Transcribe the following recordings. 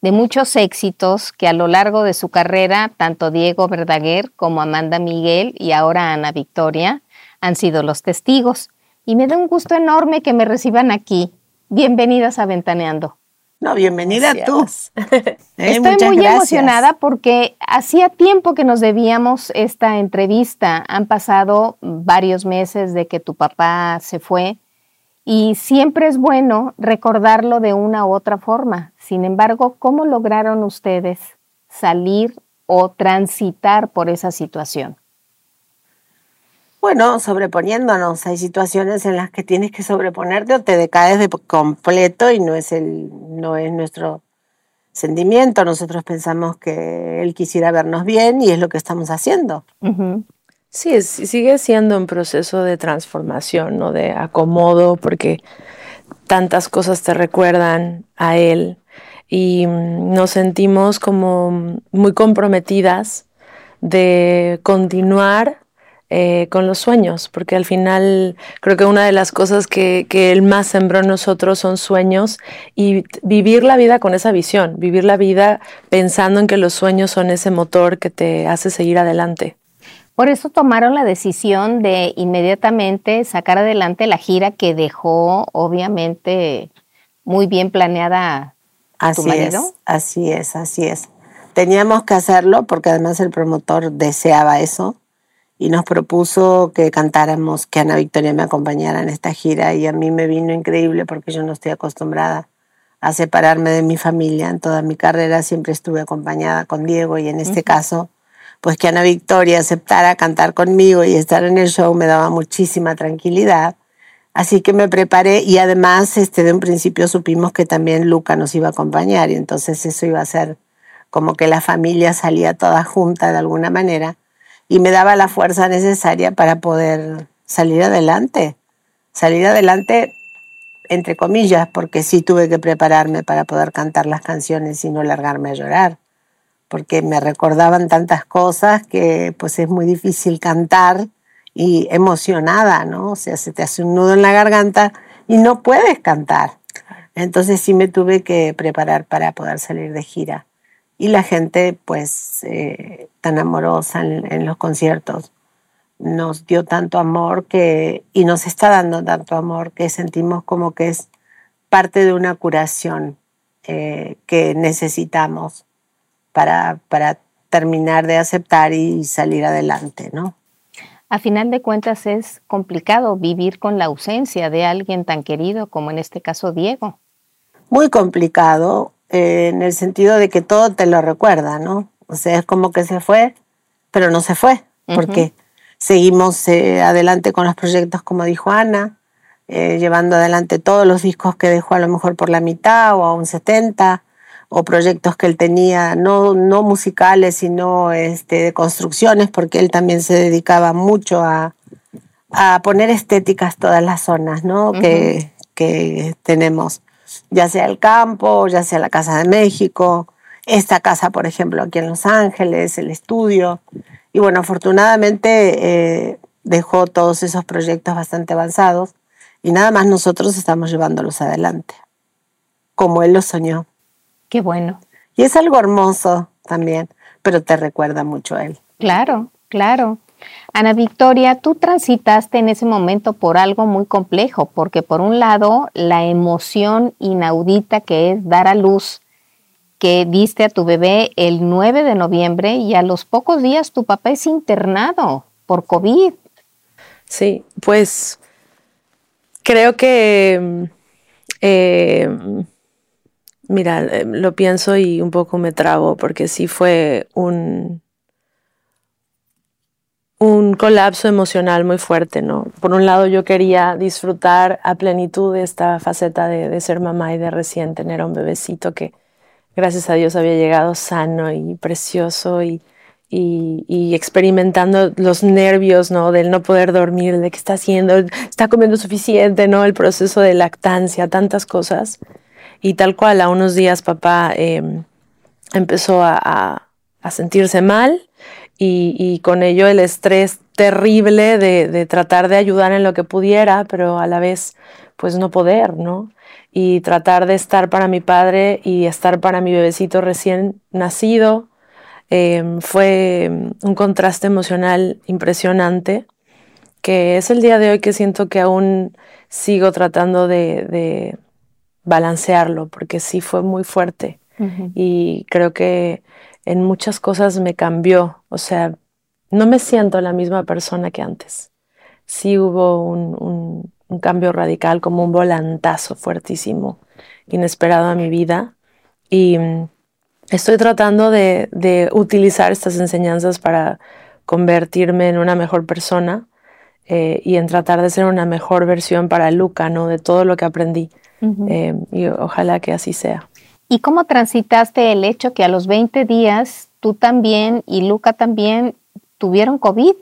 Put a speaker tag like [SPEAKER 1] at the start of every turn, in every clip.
[SPEAKER 1] de muchos éxitos que a lo largo de su carrera, tanto Diego Verdaguer como Amanda Miguel y ahora Ana Victoria han sido los testigos. Y me da un gusto enorme que me reciban aquí. Bienvenidas a Ventaneando.
[SPEAKER 2] No, bienvenida tú. Eh,
[SPEAKER 1] Estoy muy
[SPEAKER 2] gracias.
[SPEAKER 1] emocionada porque hacía tiempo que nos debíamos esta entrevista. Han pasado varios meses de que tu papá se fue y siempre es bueno recordarlo de una u otra forma. Sin embargo, ¿cómo lograron ustedes salir o transitar por esa situación?
[SPEAKER 2] Bueno, sobreponiéndonos. Hay situaciones en las que tienes que sobreponerte o te decaes de completo y no es, el, no es nuestro sentimiento. Nosotros pensamos que él quisiera vernos bien y es lo que estamos haciendo.
[SPEAKER 3] Sí, sigue siendo un proceso de transformación, ¿no? De acomodo, porque tantas cosas te recuerdan a él y mm, nos sentimos como mm, muy comprometidas de continuar eh, con los sueños, porque al final creo que una de las cosas que, que él más sembró en nosotros son sueños y vivir la vida con esa visión, vivir la vida pensando en que los sueños son ese motor que te hace seguir adelante.
[SPEAKER 1] Por eso tomaron la decisión de inmediatamente sacar adelante la gira que dejó, obviamente, muy bien planeada tu
[SPEAKER 2] Así
[SPEAKER 1] marido.
[SPEAKER 2] es, así es, así es. Teníamos que hacerlo porque además el promotor deseaba eso y nos propuso que cantáramos, que Ana Victoria me acompañara en esta gira y a mí me vino increíble porque yo no estoy acostumbrada a separarme de mi familia. En toda mi carrera siempre estuve acompañada con Diego y en este caso, pues que Ana Victoria aceptara cantar conmigo y estar en el show me daba muchísima tranquilidad. Así que me preparé y además este, de un principio supimos que también Luca nos iba a acompañar y entonces eso iba a ser como que la familia salía toda junta de alguna manera y me daba la fuerza necesaria para poder salir adelante. Salir adelante entre comillas, porque sí tuve que prepararme para poder cantar las canciones y no largarme a llorar, porque me recordaban tantas cosas que pues es muy difícil cantar y emocionada, ¿no? O sea, se te hace un nudo en la garganta y no puedes cantar. Entonces sí me tuve que preparar para poder salir de gira. Y la gente, pues, eh, tan amorosa en, en los conciertos, nos dio tanto amor que, y nos está dando tanto amor que sentimos como que es parte de una curación eh, que necesitamos para, para terminar de aceptar y salir adelante, ¿no?
[SPEAKER 1] A final de cuentas es complicado vivir con la ausencia de alguien tan querido como en este caso Diego.
[SPEAKER 2] Muy complicado eh, en el sentido de que todo te lo recuerda, ¿no? O sea, es como que se fue, pero no se fue, porque seguimos eh, adelante con los proyectos, como dijo Ana, eh, llevando adelante todos los discos que dejó a lo mejor por la mitad o a un 70, o proyectos que él tenía, no, no musicales, sino este, de construcciones, porque él también se dedicaba mucho a, a poner estéticas todas las zonas ¿no? que, que tenemos, ya sea el campo, ya sea la Casa de México. esta casa, por ejemplo, aquí en Los Ángeles, el estudio. Y bueno, afortunadamente eh, dejó todos esos proyectos bastante avanzados y nada más nosotros estamos llevándolos adelante, como él lo soñó.
[SPEAKER 1] Qué bueno.
[SPEAKER 2] Y es algo hermoso también, pero te recuerda mucho a él.
[SPEAKER 1] Claro, claro. Ana Victoria, tú transitaste en ese momento por algo muy complejo, porque por un lado, la emoción inaudita que es dar a luz, que diste a tu bebé el 9 de noviembre y a los pocos días tu papá es internado por COVID.
[SPEAKER 3] Sí, pues creo que, eh, mira, eh, lo pienso y un poco me trabo porque sí fue un un colapso emocional muy fuerte, ¿no? Por un lado yo quería disfrutar a plenitud de esta faceta de, ser mamá y de recién tener a un bebecito que gracias a Dios había llegado sano y precioso y, y, experimentando los nervios, ¿no? Del no poder dormir, de qué está haciendo, está comiendo suficiente, ¿no? El proceso de lactancia, tantas cosas. Y tal cual, a unos días papá em, empezó a, a sentirse mal y, con ello el estrés terrible de, tratar de ayudar en lo que pudiera, pero a la vez pues no poder, ¿no? Y tratar de estar para mi padre y estar para mi bebecito recién nacido em, fue un contraste emocional impresionante, que es el día de hoy que siento que aún sigo tratando de, balancearlo, porque sí fue muy fuerte. Y creo que en muchas cosas me cambió. O sea, no me siento la misma persona que antes. Sí hubo un, cambio radical, como un volantazo fuertísimo, inesperado a mi vida. Y mm, estoy tratando de, utilizar estas enseñanzas para convertirme en una mejor persona eh, y en tratar de ser una mejor versión para Luca, ¿no? De todo lo que aprendí. Eh, y ojalá que así sea.
[SPEAKER 1] ¿Y cómo transitaste el hecho que a los 20 días tú también y Luca también tuvieron COVID?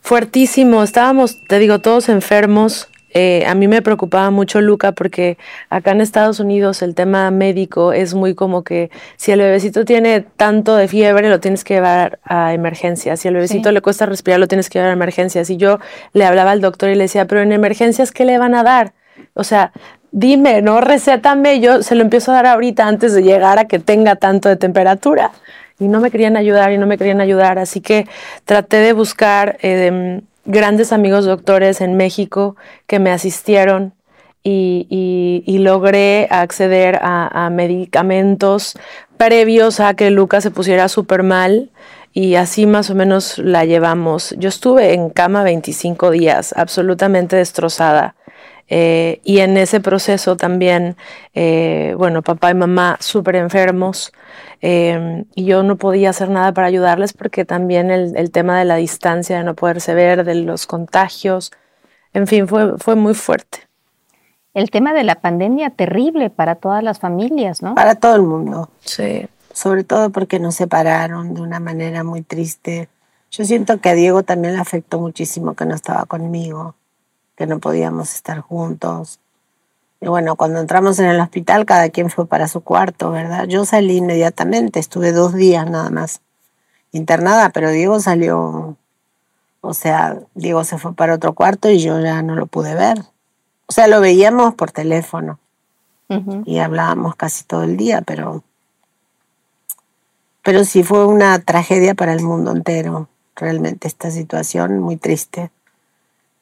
[SPEAKER 3] Fuertísimo, estábamos, te digo, todos enfermos. Eh, a mí me preocupaba mucho Luca porque acá en Estados Unidos el tema médico es muy como que si el bebecito tiene tanto de fiebre lo tienes que llevar a emergencias, si el bebecito le cuesta respirar lo tienes que llevar a emergencias. Y yo le hablaba al doctor y le decía, pero en emergencias, ¿qué le van a dar? O sea, dime, no recétame, yo se lo empiezo a dar ahorita antes de llegar a que tenga tanto de temperatura. Y no me querían ayudar y no me querían ayudar, así que traté de buscar eh, grandes amigos doctores en México que me asistieron y, logré acceder a, medicamentos previos a que Lucas se pusiera súper mal y así más o menos la llevamos. Yo estuve en cama 25 días, absolutamente destrozada. Eh, y en ese proceso también, eh, bueno, papá y mamá súper enfermos em, y yo no podía hacer nada para ayudarles porque también el, tema de la distancia, de no poderse ver, de los contagios, en fin, fue, fue muy fuerte.
[SPEAKER 1] El tema de la pandemia terrible para todas las familias, ¿no?
[SPEAKER 2] Para todo el mundo.
[SPEAKER 3] Sí.
[SPEAKER 2] Sobre todo porque nos separaron de una manera muy triste. Yo siento que a Diego también le afectó muchísimo que no estaba conmigo que no podíamos estar juntos. Y bueno, cuando entramos en el hospital, cada quien fue para su cuarto, ¿verdad? Yo salí inmediatamente, estuve dos días nada más internada, pero Diego salió, o sea, Diego se fue para otro cuarto y yo ya no lo pude ver. O sea, lo veíamos por teléfono y hablábamos casi todo el día, pero, pero sí fue una tragedia para el mundo entero, realmente esta situación muy triste.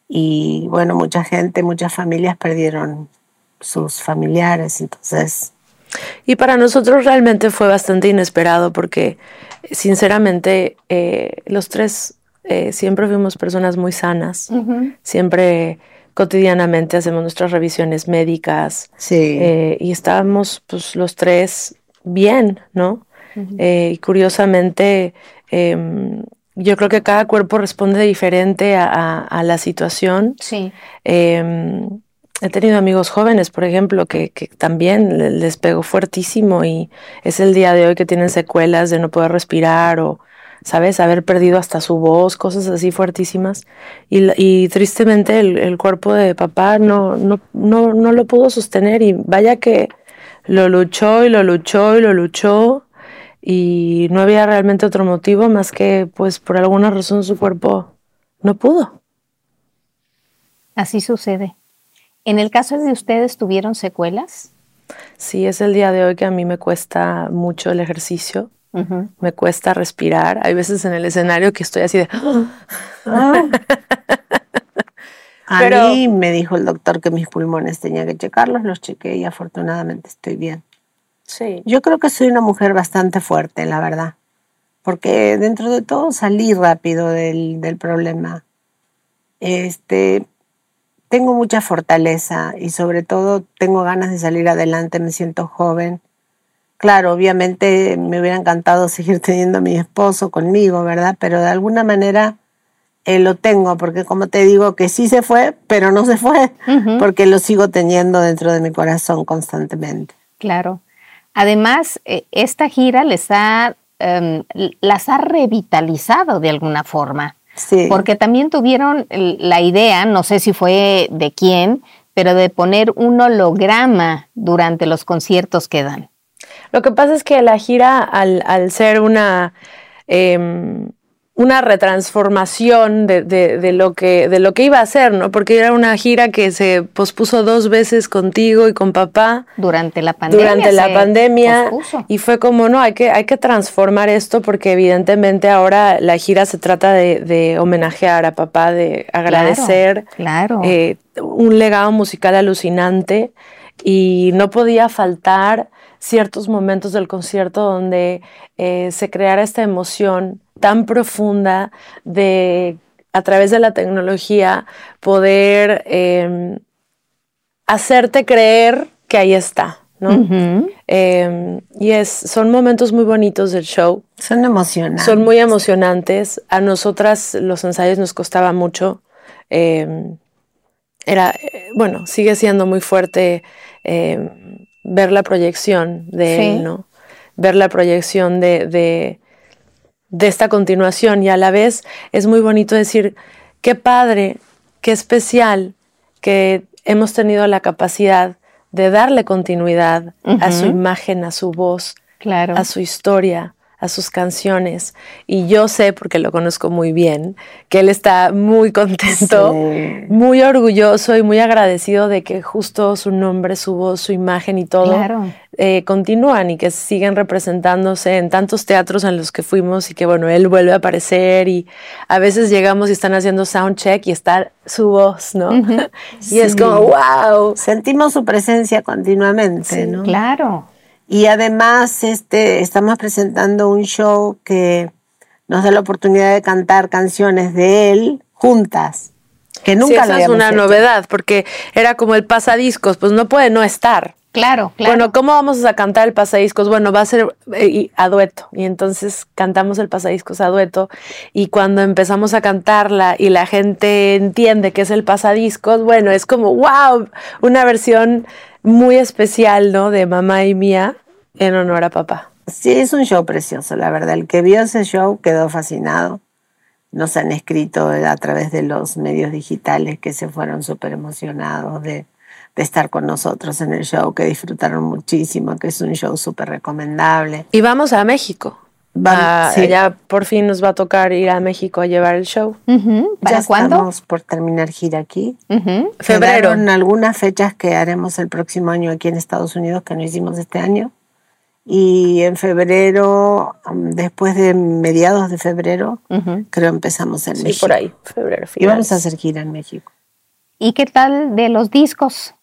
[SPEAKER 2] Y bueno, mucha gente, muchas familias perdieron sus familiares, entonces...
[SPEAKER 3] Y para nosotros realmente fue bastante inesperado porque sinceramente eh, los tres eh, siempre fuimos personas muy sanas, siempre cotidianamente hacemos nuestras revisiones médicas
[SPEAKER 2] sí.
[SPEAKER 3] Eh, y estábamos pues los tres bien, ¿no? y curiosamente em, yo creo que cada cuerpo responde diferente a, la situación.
[SPEAKER 1] Sí.
[SPEAKER 3] Em, he tenido amigos jóvenes, por ejemplo, que, también les pegó fuertísimo y es el día de hoy que tienen secuelas de no poder respirar o, ¿sabes? Haber perdido hasta su voz, cosas así fuertísimas. Y, tristemente el, cuerpo de papá no, no, no, no lo pudo sostener y vaya que lo luchó y lo luchó y lo luchó y no había realmente otro motivo más que pues por alguna razón su cuerpo no pudo.
[SPEAKER 1] Así sucede. En el caso de ustedes, ¿tuvieron secuelas?
[SPEAKER 3] Sí, es el día de hoy que a mí me cuesta mucho el ejercicio, me cuesta respirar. Hay veces en el escenario que estoy así de... Ah.
[SPEAKER 2] A mí me dijo el doctor que mis pulmones tenía que checarlos, los chequé y afortunadamente estoy bien.
[SPEAKER 3] Sí.
[SPEAKER 2] Yo creo que soy una mujer bastante fuerte, la verdad, porque dentro de todo salí rápido del, del problema. Este, tengo mucha fortaleza y sobre todo tengo ganas de salir adelante, me siento joven. Claro, obviamente me hubiera encantado seguir teniendo a mi esposo conmigo, ¿verdad? Pero de alguna manera eh, lo tengo, porque como te digo, que sí se fue, pero no se fue, porque lo sigo teniendo dentro de mi corazón constantemente.
[SPEAKER 1] Claro. Además, eh, esta gira les ha, em, las ha revitalizado de alguna forma.
[SPEAKER 2] Sí.
[SPEAKER 1] Porque también tuvieron la idea, no sé si fue de quién, pero de poner un holograma durante los conciertos que dan.
[SPEAKER 3] Lo que pasa es que la gira, al, al ser una em, una retransformación de, de, lo que, de lo que iba a ser, ¿no? Porque era una gira que se pospuso dos veces contigo y con papá.
[SPEAKER 1] Durante la pandemia.
[SPEAKER 3] Durante la pandemia. Y fue como, no, hay que, hay que transformar esto porque evidentemente ahora la gira se trata de, homenajear a papá, de agradecer.
[SPEAKER 1] Claro.
[SPEAKER 3] Eh, un legado musical alucinante y no podía faltar ciertos momentos del concierto donde eh, se creara esta emoción tan profunda de, a través de la tecnología, poder em, hacerte creer que ahí está. ¿no? Em, y es, son momentos muy bonitos del show.
[SPEAKER 2] Son emocionantes.
[SPEAKER 3] Son muy emocionantes. A nosotras los ensayos nos costaba mucho. Em, era, eh, bueno, sigue siendo muy fuerte ver la proyección de él, ¿no? Ver la proyección de, de, esta continuación y a la vez es muy bonito decir, qué padre, qué especial que hemos tenido la capacidad de darle continuidad a su imagen, a su voz,
[SPEAKER 1] claro.
[SPEAKER 3] a su historia, a sus canciones y yo sé, porque lo conozco muy bien, que él está muy contento, muy orgulloso y muy agradecido de que justo su nombre, su voz, su imagen y todo eh, continúan y que siguen representándose en tantos teatros en los que fuimos y que bueno, él vuelve a aparecer y a veces llegamos y están haciendo soundcheck y está su voz, ¿no? y es como, wow.
[SPEAKER 2] Sentimos su presencia continuamente, ¿no?
[SPEAKER 1] Claro.
[SPEAKER 2] Y además este, estamos presentando un show que nos da la oportunidad de cantar canciones de él juntas, que nunca
[SPEAKER 3] sí, esa
[SPEAKER 2] es
[SPEAKER 3] una novedad, porque era como el pasadiscos, pues no puede no estar.
[SPEAKER 1] Claro, claro.
[SPEAKER 3] Bueno, ¿cómo vamos a cantar el pasadiscos? Bueno, va a ser eh, a dueto. Y entonces cantamos el pasadiscos a dueto. Y cuando empezamos a cantarla y la gente entiende que es el pasadiscos, bueno, es como, wow, una versión muy especial, ¿no? De mamá y mía en honor a papá.
[SPEAKER 2] Sí, es un show precioso, la verdad. El que vio ese show quedó fascinado. Nos han escrito a través de los medios digitales que se fueron súper emocionados de, de estar con nosotros en el show, que disfrutaron muchísimo, que es un show súper recomendable.
[SPEAKER 3] Y vamos a México. Va, ah, Ya por fin nos va a tocar ir a México a llevar el show.
[SPEAKER 1] ¿Para
[SPEAKER 2] ya
[SPEAKER 1] cuándo?
[SPEAKER 2] Estamos por terminar gira aquí.
[SPEAKER 3] Febrero.
[SPEAKER 2] En algunas fechas que haremos el próximo año aquí en Estados Unidos que no hicimos este año. Y en febrero, um, después de mediados de febrero, creo empezamos en
[SPEAKER 3] sí,
[SPEAKER 2] México.
[SPEAKER 3] por ahí, febrero.
[SPEAKER 2] Y vamos a hacer gira en México.
[SPEAKER 1] ¿Y qué tal de los discos?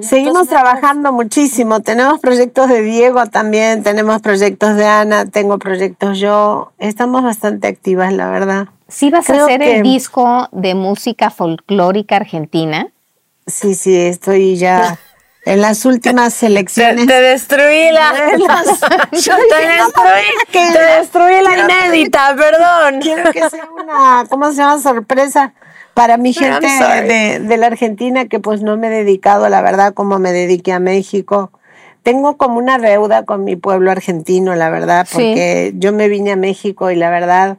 [SPEAKER 2] Seguimos trabajando muchísimo. Tenemos proyectos de Diego también, tenemos proyectos de Ana, tengo proyectos yo. Estamos bastante activas, la verdad.
[SPEAKER 1] ¿Sí vas a hacer el disco de música folclórica argentina?
[SPEAKER 2] Sí, sí, estoy ya en las últimas selecciones.
[SPEAKER 3] Te, destruí la. te, destruí, te destruí la inédita, perdón.
[SPEAKER 2] Quiero que sea una, ¿cómo se llama? Sorpresa para mi gente de, de, la Argentina, que pues no me he dedicado, la verdad, como me dediqué a México. Tengo como una deuda con mi pueblo argentino, la verdad, porque yo me vine a México y la verdad,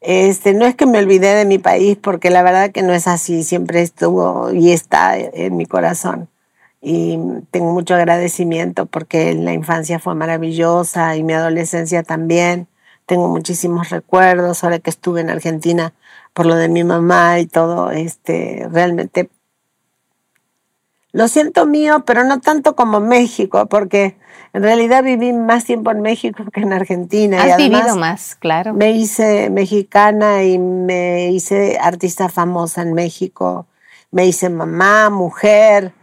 [SPEAKER 2] este, no es que me olvidé de mi país, porque la verdad que no es así, siempre estuvo y está en mi corazón. y tengo mucho agradecimiento porque la infancia fue maravillosa y mi adolescencia también. Tengo muchísimos recuerdos ahora que estuve en Argentina por lo de mi mamá y todo, este, realmente lo siento mío, pero no tanto como México, porque en realidad viví más tiempo en México que en Argentina.
[SPEAKER 1] Has vivido más, claro.
[SPEAKER 2] Me hice mexicana y me hice artista famosa en México. Me hice mamá, mujer,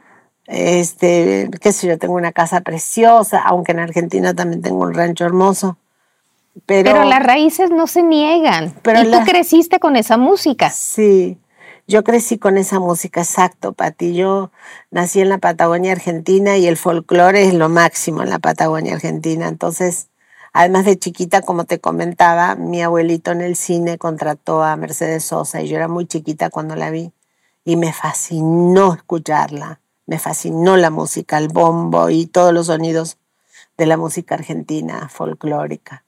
[SPEAKER 2] este, qué sé yo, tengo una casa preciosa, aunque en Argentina también tengo un rancho hermoso.
[SPEAKER 1] Pero, las raíces no se niegan. Pero y tú creciste con esa música.
[SPEAKER 2] Sí, yo crecí con esa música, exacto, Pati. Yo nací en la Patagonia Argentina y el folclore es lo máximo en la Patagonia Argentina. Entonces, además de chiquita, como te comentaba, mi abuelito en el cine contrató a Mercedes Sosa y yo era muy chiquita cuando la vi y me fascinó escucharla. Me fascinó la música, el bombo y todos los sonidos de la música argentina folclórica.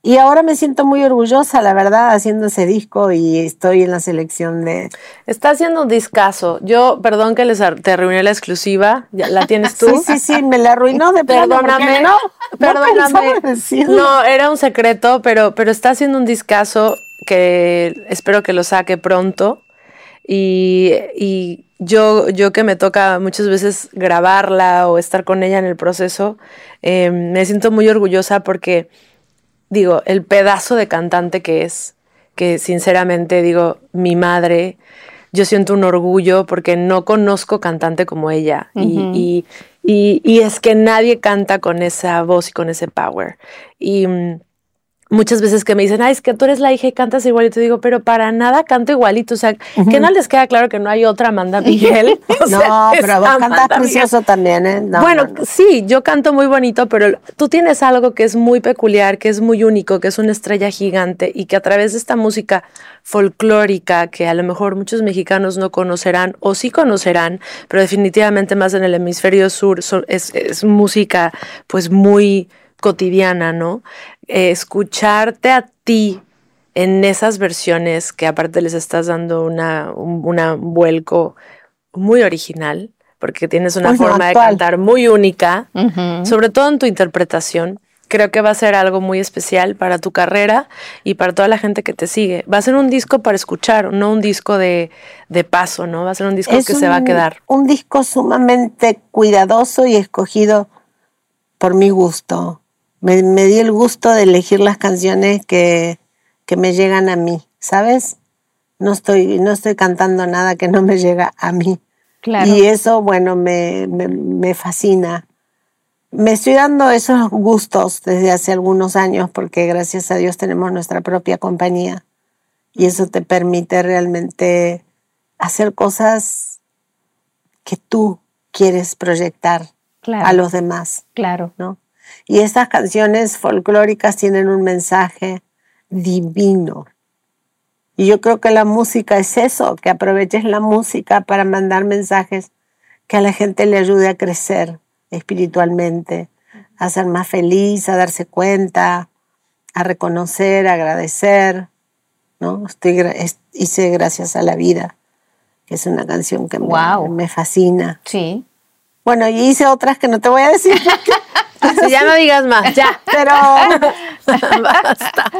[SPEAKER 2] Y ahora me siento muy orgullosa, la verdad, haciendo ese disco y estoy en la selección de...
[SPEAKER 3] Está haciendo un discazo. Yo, perdón que les te arruiné la exclusiva, ¿la tienes tú?
[SPEAKER 2] sí, sí, sí, me la arruinó de
[SPEAKER 3] Perdóname, no, perdóname. No, era un secreto, pero, pero está haciendo un discazo que espero que lo saque pronto. Y, y yo, yo que me toca muchas veces grabarla o estar con ella en el proceso, eh, me siento muy orgullosa porque digo, el pedazo de cantante que es, que sinceramente digo, mi madre, yo siento un orgullo porque no conozco cantante como ella. y, y, y, es que nadie canta con esa voz y con ese power. Y mm, muchas veces que me dicen, ay, es que tú eres la hija y cantas igual, y te digo, pero para nada canto igualito. O sea, que no les queda claro que no hay otra Amanda Miguel.
[SPEAKER 2] no, pero vos cantas precioso también, ¿eh?
[SPEAKER 3] bueno, sí, yo canto muy bonito, pero tú tienes algo que es muy peculiar, que es muy único, que es una estrella gigante y que a través de esta música folclórica que a lo mejor muchos mexicanos no conocerán o sí conocerán, pero definitivamente más en el hemisferio sur es, es música pues muy cotidiana, ¿no? Eh, escucharte a ti en esas versiones que aparte les estás dando una, un vuelco muy original, porque tienes una forma de cantar muy única, sobre todo en tu interpretación. Creo que va a ser algo muy especial para tu carrera y para toda la gente que te sigue. Va a ser un disco para escuchar, no un disco de, paso, ¿no? Va a ser un disco que se va a quedar.
[SPEAKER 2] Un disco sumamente cuidadoso y escogido por mi gusto me, di el gusto de elegir las canciones que, que, me llegan a mí, ¿sabes? No estoy, no estoy cantando nada que no me llega a mí. Y eso, bueno, me, me, me fascina. Me estoy dando esos gustos desde hace algunos años porque gracias a Dios tenemos nuestra propia compañía y eso te permite realmente hacer cosas que tú quieres proyectar a los demás.
[SPEAKER 1] Claro.
[SPEAKER 2] ¿no? Y estas canciones folclóricas tienen un mensaje divino. Y yo creo que la música es eso, que aproveches la música para mandar mensajes que a la gente le ayude a crecer espiritualmente, a ser más feliz, a darse cuenta, a reconocer, a agradecer. ¿no? Estoy, hice Gracias a la Vida, que es una canción que me, me, fascina.
[SPEAKER 1] Sí.
[SPEAKER 2] Bueno, y hice otras que no te voy a decir.
[SPEAKER 3] ya no digas más, ya.
[SPEAKER 2] Pero
[SPEAKER 1] basta.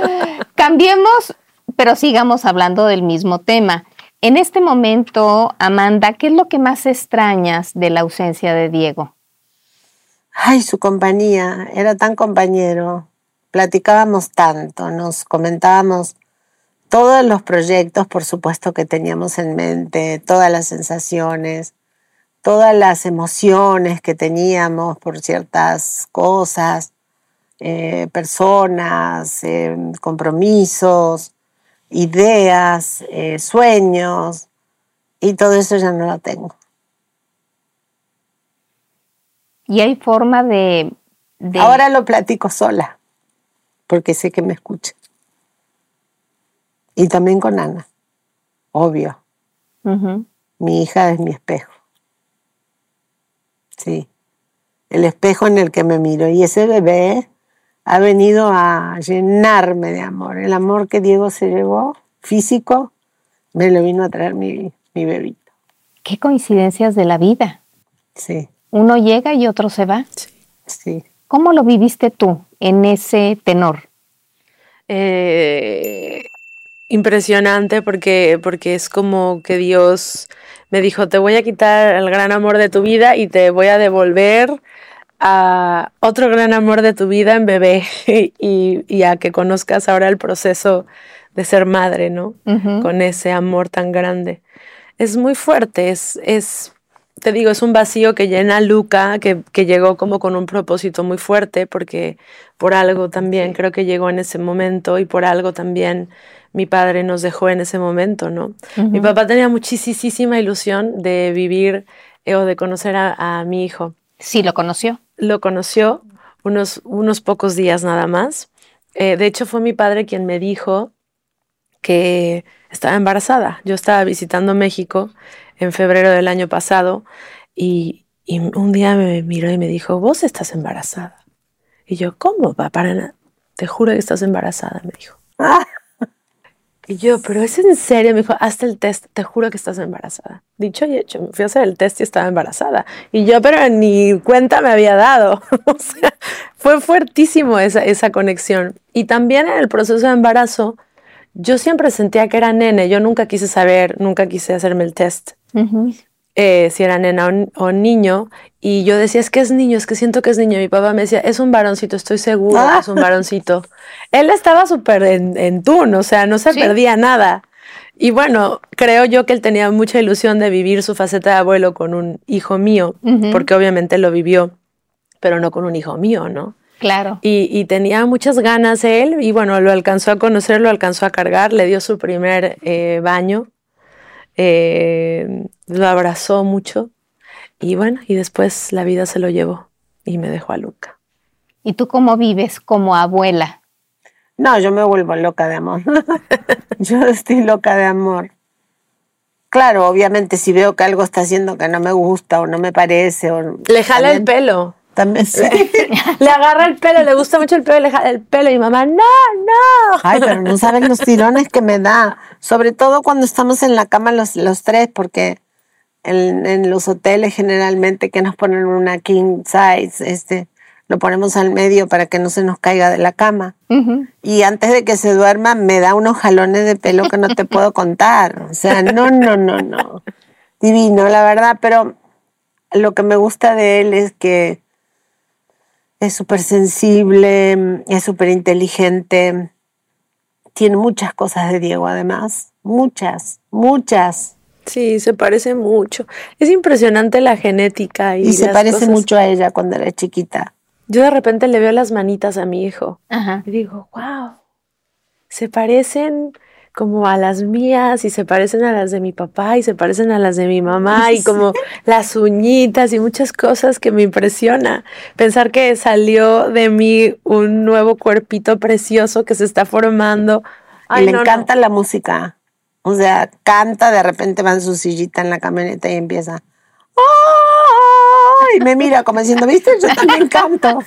[SPEAKER 1] Cambiemos, pero sigamos hablando del mismo tema. En este momento, Amanda, ¿qué es lo que más extrañas de la ausencia de Diego?
[SPEAKER 2] Ay, su compañía, era tan compañero. Platicábamos tanto, nos comentábamos todos los proyectos, por supuesto, que teníamos en mente, todas las sensaciones todas las emociones que teníamos por ciertas cosas, eh, personas, eh, compromisos, ideas, eh, sueños, y todo eso ya no lo tengo.
[SPEAKER 1] Y hay forma de,
[SPEAKER 2] Ahora lo platico sola, porque sé que me escucha. Y también con Ana, obvio. Mi hija es mi espejo. Sí, el espejo en el que me miro. Y ese bebé ha venido a llenarme de amor. El amor que Diego se llevó, físico, me lo vino a traer mi, mi bebito.
[SPEAKER 1] Qué coincidencias de la vida.
[SPEAKER 2] Sí.
[SPEAKER 1] Uno llega y otro se va.
[SPEAKER 2] Sí.
[SPEAKER 1] ¿Cómo lo viviste tú en ese tenor?
[SPEAKER 3] Eh, impresionante porque, porque es como que Dios me dijo, te voy a quitar el gran amor de tu vida y te voy a devolver a otro gran amor de tu vida en bebé y, y a que conozcas ahora el proceso de ser madre, ¿no? Con ese amor tan grande. Es muy fuerte, es, es, te digo, es un vacío que llena Luca, que, que llegó como con un propósito muy fuerte, porque por algo también creo que llegó en ese momento y por algo también mi padre nos dejó en ese momento, ¿no? Mi papá tenía muchísima ilusión de vivir eh, o de conocer a, a, mi hijo.
[SPEAKER 1] Sí, lo conoció.
[SPEAKER 3] Lo conoció unos, unos pocos días nada más. Eh, de hecho, fue mi padre quien me dijo que estaba embarazada. Yo estaba visitando México en febrero del año pasado y, y un día me miró y me dijo, vos estás embarazada. Y yo, ¿cómo, papá? Te juro que estás embarazada, me dijo. Y yo, pero es en serio, me dijo, hazte el test, te juro que estás embarazada. Dicho y hecho, me fui a hacer el test y estaba embarazada. Y yo, pero ni cuenta me había dado. o sea, fue fuertísimo esa, esa conexión. Y también en el proceso de embarazo, yo siempre sentía que era nene. Yo nunca quise saber, nunca quise hacerme el test. Uh -huh. eh, si era nena o, o, niño. Y yo decía, es que es niño, es que siento que es niño. Mi papá me decía, es un varoncito, estoy seguro, ah. es un varoncito. Él estaba súper en, en tune, o sea, no se ¿Sí? perdía nada. Y bueno, creo yo que él tenía mucha ilusión de vivir su faceta de abuelo con un hijo mío, uh -huh. porque obviamente lo vivió, pero no con un hijo mío, ¿no?
[SPEAKER 1] Claro.
[SPEAKER 3] Y, y, tenía muchas ganas él, y bueno, lo alcanzó a conocer, lo alcanzó a cargar, le dio su primer eh, baño, eh, lo abrazó mucho, y bueno, y después la vida se lo llevó y me dejó a Luca.
[SPEAKER 1] ¿Y tú cómo vives como abuela?
[SPEAKER 2] No, yo me vuelvo loca de amor. yo estoy loca de amor. Claro, obviamente si veo que algo está haciendo que no me gusta o no me parece. O
[SPEAKER 3] Le jala también, el pelo.
[SPEAKER 2] También sí.
[SPEAKER 3] le agarra el pelo, le gusta mucho el pelo, le jala el pelo y mi mamá, no, no.
[SPEAKER 2] Ay, pero no saben los tirones que me da. Sobre todo cuando estamos en la cama los, los tres, porque en, en, los hoteles generalmente que nos ponen una king size, este, lo ponemos al medio para que no se nos caiga de la cama. Uh -huh. Y antes de que se duerma me da unos jalones de pelo que no te puedo contar. O sea, no, no, no, no. Divino, la verdad, pero lo que me gusta de él es que es súper sensible, es súper inteligente, tiene muchas cosas de Diego además, muchas, muchas.
[SPEAKER 3] Sí, se parece mucho. Es impresionante la genética. Y,
[SPEAKER 2] y se parece cosas. mucho a ella cuando era chiquita.
[SPEAKER 3] Yo de repente le veo las manitas a mi hijo Ajá. y digo, wow, se parecen como a las mías y se parecen a las de mi papá y se parecen a las de mi mamá y como las uñitas y muchas cosas que me impresiona. Pensar que salió de mí un nuevo cuerpito precioso que se está formando.
[SPEAKER 2] Ay, y le no, encanta no. la música. O sea, canta, de repente va en su sillita en la camioneta y empieza. Y me mira como diciendo, ¿viste? Yo también canto.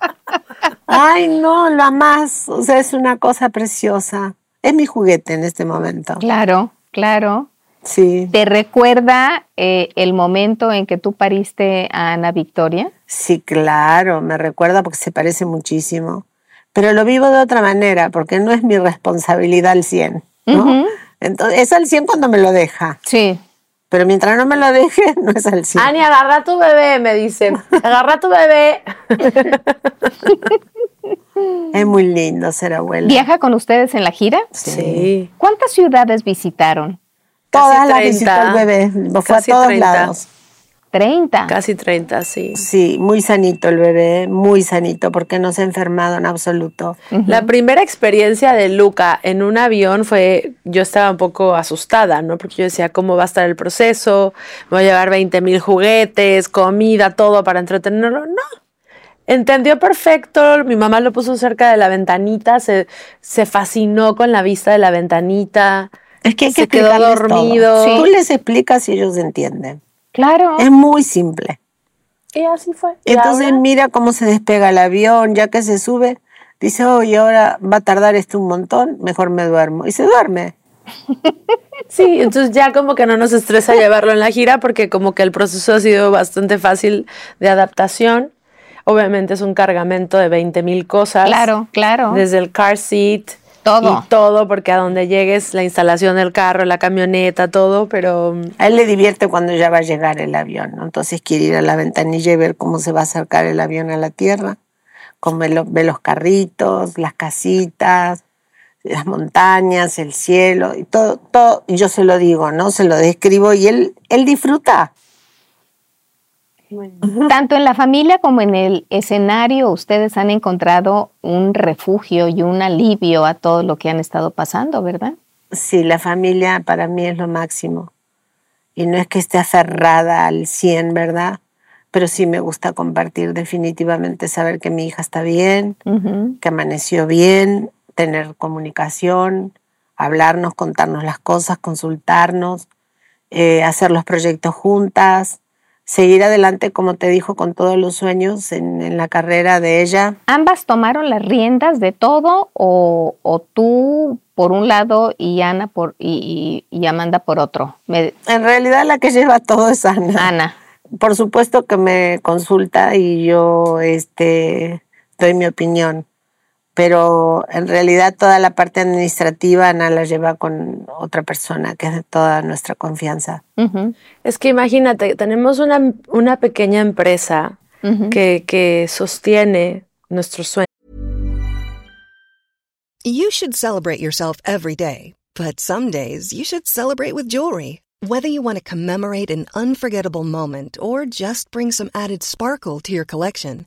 [SPEAKER 2] Ay, no, la más. O sea, es una cosa preciosa. Es mi juguete en este momento.
[SPEAKER 1] Claro, claro.
[SPEAKER 2] Sí.
[SPEAKER 1] ¿Te recuerda eh, el momento en que tú pariste a Ana Victoria?
[SPEAKER 2] Sí, claro, me recuerda porque se parece muchísimo. Pero lo vivo de otra manera, porque no es mi responsabilidad al 100. ¿no? Uh -huh. Entonces, es al 100 cuando me lo deja.
[SPEAKER 1] Sí.
[SPEAKER 2] Pero mientras no me lo deje, no es al 100.
[SPEAKER 3] Ani, agarra tu bebé, me dicen. Agarra tu bebé.
[SPEAKER 2] es muy lindo ser abuela.
[SPEAKER 1] ¿Viaja con ustedes en la gira?
[SPEAKER 3] Sí.
[SPEAKER 1] ¿Cuántas ciudades visitaron?
[SPEAKER 2] Todas las visitó el bebé. Fue
[SPEAKER 3] Casi
[SPEAKER 2] a todos
[SPEAKER 3] 30.
[SPEAKER 2] lados.
[SPEAKER 1] 30.
[SPEAKER 3] Casi 30, sí.
[SPEAKER 2] Sí, muy sanito el bebé, muy sanito, porque no se ha enfermado en absoluto.
[SPEAKER 3] Uh -huh. La primera experiencia de Luca en un avión fue, yo estaba un poco asustada, ¿no? Porque yo decía, ¿cómo va a estar el proceso? Me voy a llevar 20 mil juguetes, comida, todo para entretenerlo. No. Entendió perfecto, mi mamá lo puso cerca de la ventanita, se, se fascinó con la vista de la ventanita.
[SPEAKER 2] Es que hay que
[SPEAKER 3] se quedó dormido.
[SPEAKER 2] Sí. Tú les explicas y ellos entienden.
[SPEAKER 1] Claro.
[SPEAKER 2] Es muy simple.
[SPEAKER 3] Y así fue.
[SPEAKER 2] Entonces mira cómo se despega el avión, ya que se sube, dice, oye, ahora va a tardar esto un montón, mejor me duermo. Y se duerme.
[SPEAKER 3] Sí, entonces ya como que no nos estresa llevarlo en la gira porque como que el proceso ha sido bastante fácil de adaptación. Obviamente es un cargamento de 20 mil cosas.
[SPEAKER 1] Claro, claro.
[SPEAKER 3] Desde el car seat.
[SPEAKER 1] Todo.
[SPEAKER 3] Y todo, porque a donde llegues, la instalación del carro, la camioneta, todo, pero...
[SPEAKER 2] A él le divierte cuando ya va a llegar el avión, ¿no? Entonces quiere ir a la ventanilla y ver cómo se va a acercar el avión a la tierra, cómo ve, lo- ve los carritos, las casitas, las montañas, el cielo, y todo, todo, y yo se lo digo, ¿no? Se lo describo y él, él disfruta.
[SPEAKER 1] Tanto en la familia como en el escenario, ustedes han encontrado un refugio y un alivio a todo lo que han estado pasando, ¿verdad?
[SPEAKER 2] Sí, la familia para mí es lo máximo. Y no es que esté aferrada al 100, ¿verdad? Pero sí me gusta compartir definitivamente, saber que mi hija está bien, que amaneció bien, tener comunicación, hablarnos, contarnos las cosas, consultarnos, eh, hacer los proyectos juntas, seguir adelante, como te dijo, con todos los sueños en, en la carrera de ella.
[SPEAKER 1] ¿Ambas tomaron las riendas de todo o, o tú por un lado y Ana por y, y- y Amanda por otro? Me-
[SPEAKER 2] En realidad la que lleva todo es Ana.
[SPEAKER 1] Ana.
[SPEAKER 2] Por supuesto que me consulta y yo este, doy mi opinión, pero en realidad toda la parte administrativa Ana la lleva con otra persona que es de toda nuestra confianza.
[SPEAKER 1] Ujú,
[SPEAKER 3] Es que imagínate, tenemos una, una pequeña empresa que, que sostiene nuestros sueños.
[SPEAKER 4] You should celebrate yourself every day, but some days you should celebrate with jewelry. Whether you want to commemorate an unforgettable moment or just bring some added sparkle to your collection,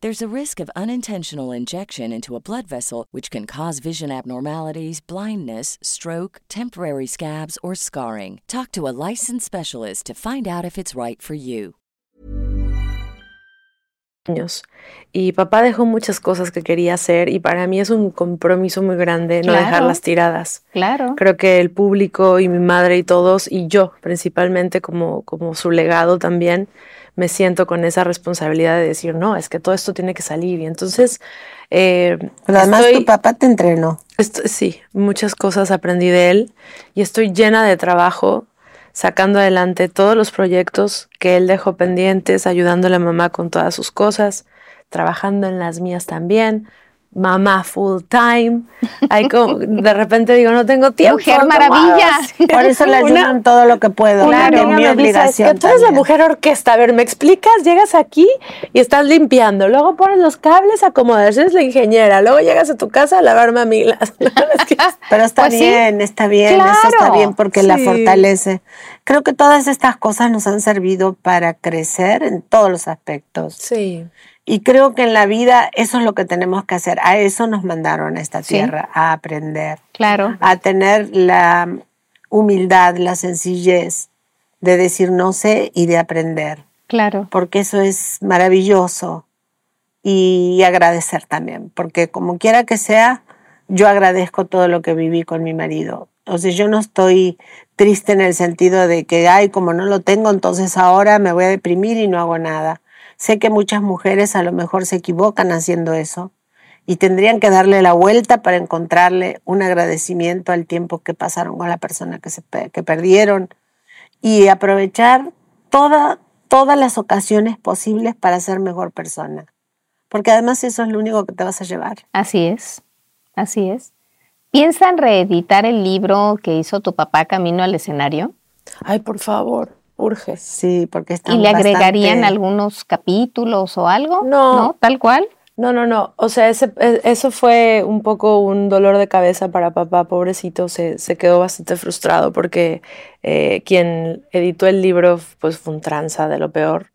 [SPEAKER 5] There's a risk of unintentional injection into a blood vessel, which can cause vision abnormalities, blindness, stroke, temporary scabs, or scarring. Talk to a licensed specialist to find out if it's right for you.
[SPEAKER 3] años. Y papá dejó muchas cosas que quería hacer y para mí es un compromiso muy grande no
[SPEAKER 1] Claro.
[SPEAKER 3] dejarlas tiradas.
[SPEAKER 1] Claro.
[SPEAKER 3] Creo que el público y mi madre y todos, y yo principalmente como, como su legado también, me siento con esa responsabilidad de decir, no, es que todo esto tiene que salir. Y entonces, eh,
[SPEAKER 2] Pero además
[SPEAKER 3] estoy-
[SPEAKER 2] tu papá te entrenó.
[SPEAKER 3] Esto- sí, muchas cosas aprendí de él y estoy llena de trabajo sacando adelante todos los proyectos que él dejó pendientes, ayudándole a mamá con todas sus cosas, trabajando en las mías también, mamá full time. Hay como, de repente digo, no tengo tiempo.
[SPEAKER 1] Mujer
[SPEAKER 3] ¿cómo
[SPEAKER 1] maravilla.
[SPEAKER 2] Por eso le en todo lo que puedo.
[SPEAKER 3] amiga
[SPEAKER 2] mi
[SPEAKER 3] me dice, "Es
[SPEAKER 2] obligación.
[SPEAKER 3] que tú eres la
[SPEAKER 2] también".
[SPEAKER 3] mujer orquesta. A ver, ¿me explicas? Llegas aquí y estás limpiando. Luego pones los cables. Eres la ingeniera. Luego llegas a tu casa a lavar mamilas.
[SPEAKER 2] Pero está
[SPEAKER 1] Pues sí.
[SPEAKER 2] bien, está bien, eso está
[SPEAKER 1] Claro.
[SPEAKER 2] bien porque la fortalece. Creo que todas estas cosas nos han servido para crecer en todos los aspectos.
[SPEAKER 3] sí.
[SPEAKER 2] Y creo que en la vida eso es lo que tenemos que hacer. A eso nos mandaron a esta
[SPEAKER 1] Sí.
[SPEAKER 2] tierra, a aprender,
[SPEAKER 1] Claro.
[SPEAKER 2] a tener la humildad, la sencillez de decir no sé y de aprender,
[SPEAKER 1] Claro.
[SPEAKER 2] porque eso es maravilloso. Y agradecer también, porque como quiera que sea, yo agradezco todo lo que viví con mi marido. O sea, yo no estoy triste en el sentido de que, ay, como no lo tengo, entonces ahora me voy a deprimir y no hago nada. Sé que muchas mujeres a lo mejor se equivocan haciendo eso y tendrían que darle la vuelta para encontrarle un agradecimiento al tiempo que pasaron con la persona que, se, que perdieron y aprovechar toda, todas las ocasiones posibles para ser mejor persona. Porque además eso es lo único que te vas a llevar.
[SPEAKER 1] Así es, así es. ¿Piensan reeditar el libro que hizo tu papá Camino al escenario?
[SPEAKER 3] Ay, por favor, urge.
[SPEAKER 2] Sí, porque está
[SPEAKER 1] ¿Y le agregarían algunos capítulos o algo?
[SPEAKER 3] No.
[SPEAKER 1] ¿No? ¿Tal cual?
[SPEAKER 3] No, no, no. O sea, ese, e, eso fue un poco un dolor de cabeza para papá, pobrecito. Se, se quedó bastante frustrado porque eh, quien editó el libro pues fue un tranza de lo peor.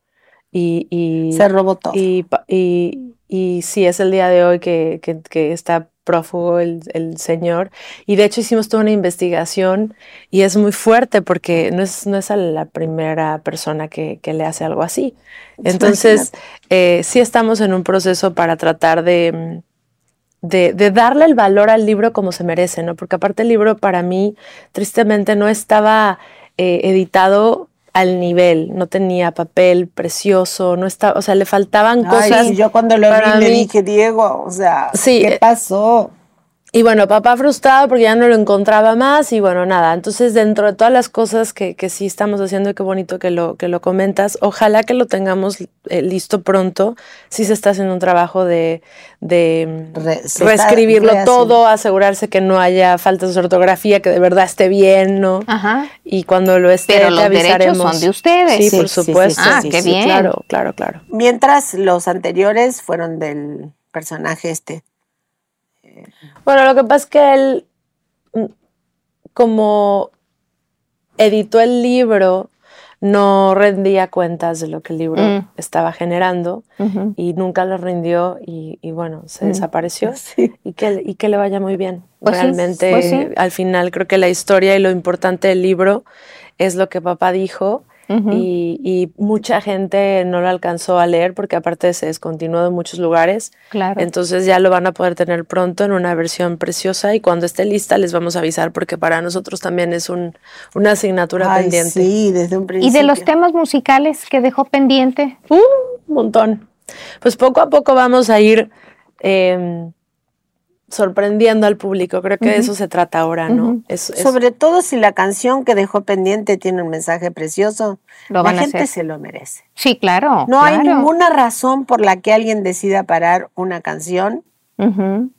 [SPEAKER 3] Y, y
[SPEAKER 2] Se robó todo.
[SPEAKER 3] Y, pa- y, y sí, es el día de hoy que, que, que está prófugo el, el señor. Y de hecho hicimos toda una investigación y es muy fuerte porque no es, no es a la primera persona que, que le hace algo así. Entonces, eh, sí estamos en un proceso para tratar de, de, de darle el valor al libro como se merece, ¿no? Porque aparte el libro para mí, tristemente, no estaba eh, editado al nivel, no tenía papel precioso, no estaba, o sea, le faltaban
[SPEAKER 2] Ay,
[SPEAKER 3] cosas.
[SPEAKER 2] sí, yo cuando lo vi le dije, Diego, o sea,
[SPEAKER 3] Sí,
[SPEAKER 2] ¿qué
[SPEAKER 3] eh,
[SPEAKER 2] pasó?
[SPEAKER 3] Y bueno, papá frustrado porque ya no lo encontraba más y bueno, nada. Entonces, dentro de todas las cosas que, que sí estamos haciendo, y qué bonito que lo, que lo comentas, ojalá que lo tengamos eh, listo pronto. Sí se está haciendo un trabajo de, de mm,
[SPEAKER 2] Re- se está
[SPEAKER 3] reescribirlo todo, asegurarse que no haya faltas de ortografía, que de verdad esté bien, ¿no?
[SPEAKER 1] Ajá.
[SPEAKER 3] Y cuando lo esté,
[SPEAKER 1] Pero
[SPEAKER 3] te
[SPEAKER 1] los derechos
[SPEAKER 3] avisaremos.
[SPEAKER 1] son de ustedes.
[SPEAKER 3] Sí,
[SPEAKER 2] Sí,
[SPEAKER 3] por
[SPEAKER 2] sí,
[SPEAKER 3] supuesto.
[SPEAKER 2] sí,
[SPEAKER 1] Ah, qué bien.
[SPEAKER 3] Claro, claro, claro.
[SPEAKER 2] Mientras los anteriores fueron del personaje este.
[SPEAKER 3] Bueno, lo que pasa es que él, mm, como editó el libro, no rendía cuentas de lo que el libro
[SPEAKER 1] Mm.
[SPEAKER 3] estaba generando y nunca lo rindió y, y bueno, se
[SPEAKER 1] Mm.
[SPEAKER 3] desapareció
[SPEAKER 2] Sí.
[SPEAKER 3] y, que, y que le vaya muy bien.
[SPEAKER 1] Pues sí,
[SPEAKER 3] Realmente,
[SPEAKER 1] pues sí.
[SPEAKER 3] al final, creo que la historia y lo importante del libro es lo que papá dijo Y, y mucha gente no lo alcanzó a leer porque aparte se descontinuó en muchos lugares.
[SPEAKER 1] Claro.
[SPEAKER 3] Entonces ya lo van a poder tener pronto en una versión preciosa y cuando esté lista les vamos a avisar porque para nosotros también es un, una asignatura
[SPEAKER 2] Ay,
[SPEAKER 3] pendiente.
[SPEAKER 2] sí, desde un
[SPEAKER 1] ¿Y
[SPEAKER 2] principio.
[SPEAKER 1] de los temas musicales que dejó pendiente?
[SPEAKER 3] Uh, un montón. Pues poco a poco vamos a ir eh, sorprendiendo al público. Creo que de eso se trata ahora, ¿no?
[SPEAKER 1] Ujú.
[SPEAKER 3] Es- es-
[SPEAKER 2] Sobre todo si la canción que dejó pendiente tiene un mensaje precioso,
[SPEAKER 1] Lo van
[SPEAKER 2] la
[SPEAKER 1] a
[SPEAKER 2] gente
[SPEAKER 1] hacer.
[SPEAKER 2] se lo merece.
[SPEAKER 1] Sí, claro.
[SPEAKER 2] No hay ninguna razón por la que alguien decida parar una canción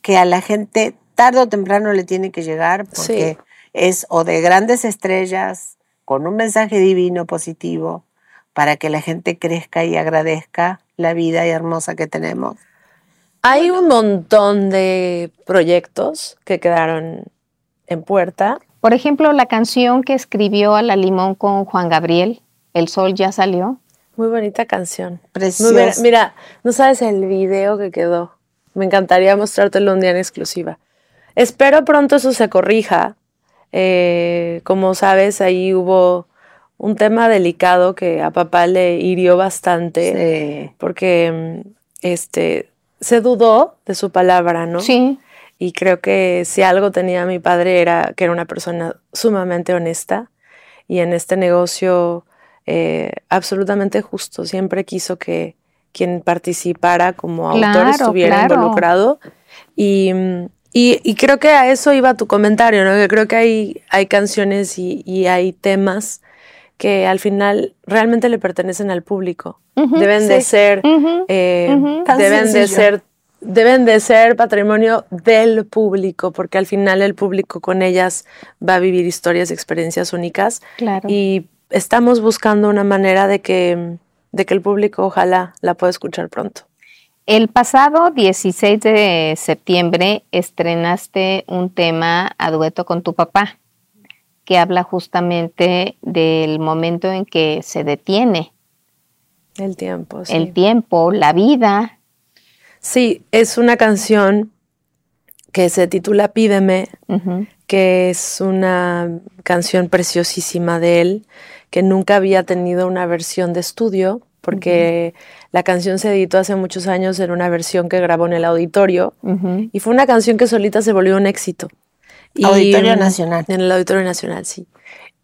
[SPEAKER 2] que a la gente tarde o temprano le tiene que llegar porque
[SPEAKER 3] Sí.
[SPEAKER 2] es o de grandes estrellas con un mensaje divino positivo para que la gente crezca y agradezca la vida hermosa que tenemos.
[SPEAKER 3] Hay un montón de proyectos que quedaron en puerta.
[SPEAKER 1] Por ejemplo, la canción que escribió a la limón con Juan Gabriel, El Sol ya salió.
[SPEAKER 3] Muy bonita canción.
[SPEAKER 2] Preciosa.
[SPEAKER 3] Mira, no sabes el video que quedó. Me encantaría mostrártelo un día en exclusiva. Espero pronto eso se corrija. Eh, como sabes, ahí hubo un tema delicado que a papá le hirió bastante
[SPEAKER 2] Sí.
[SPEAKER 3] porque mm, este se dudó de su palabra, ¿no?
[SPEAKER 1] Sí.
[SPEAKER 3] Y creo que si algo tenía mi padre era que era una persona sumamente honesta y en este negocio eh, absolutamente justo. Siempre quiso que quien participara como autor estuviera
[SPEAKER 1] claro.
[SPEAKER 3] involucrado. Y, y- y creo que a eso iba tu comentario, ¿no? Que creo que hay, hay canciones y, y hay temas que al final realmente le pertenecen al público. Deben de ser, eh, deben de ser deben de ser patrimonio del público, porque al final el público con ellas va a vivir historias y experiencias únicas.
[SPEAKER 1] Claro.
[SPEAKER 3] Y estamos buscando una manera de que, de que el público ojalá la pueda escuchar pronto.
[SPEAKER 1] El pasado 16 de septiembre estrenaste un tema a dueto con tu papá, que habla justamente del momento en que se detiene
[SPEAKER 3] El tiempo. sí.
[SPEAKER 1] el tiempo, la vida.
[SPEAKER 3] Sí, es una canción que se titula Pídeme, que es una canción preciosísima de él, que nunca había tenido una versión de estudio, porque la canción se editó hace muchos años en una versión que grabó en el auditorio, y fue una canción que solita se volvió un éxito. Y,
[SPEAKER 2] Auditorio Nacional.
[SPEAKER 3] En el Auditorio Nacional, sí.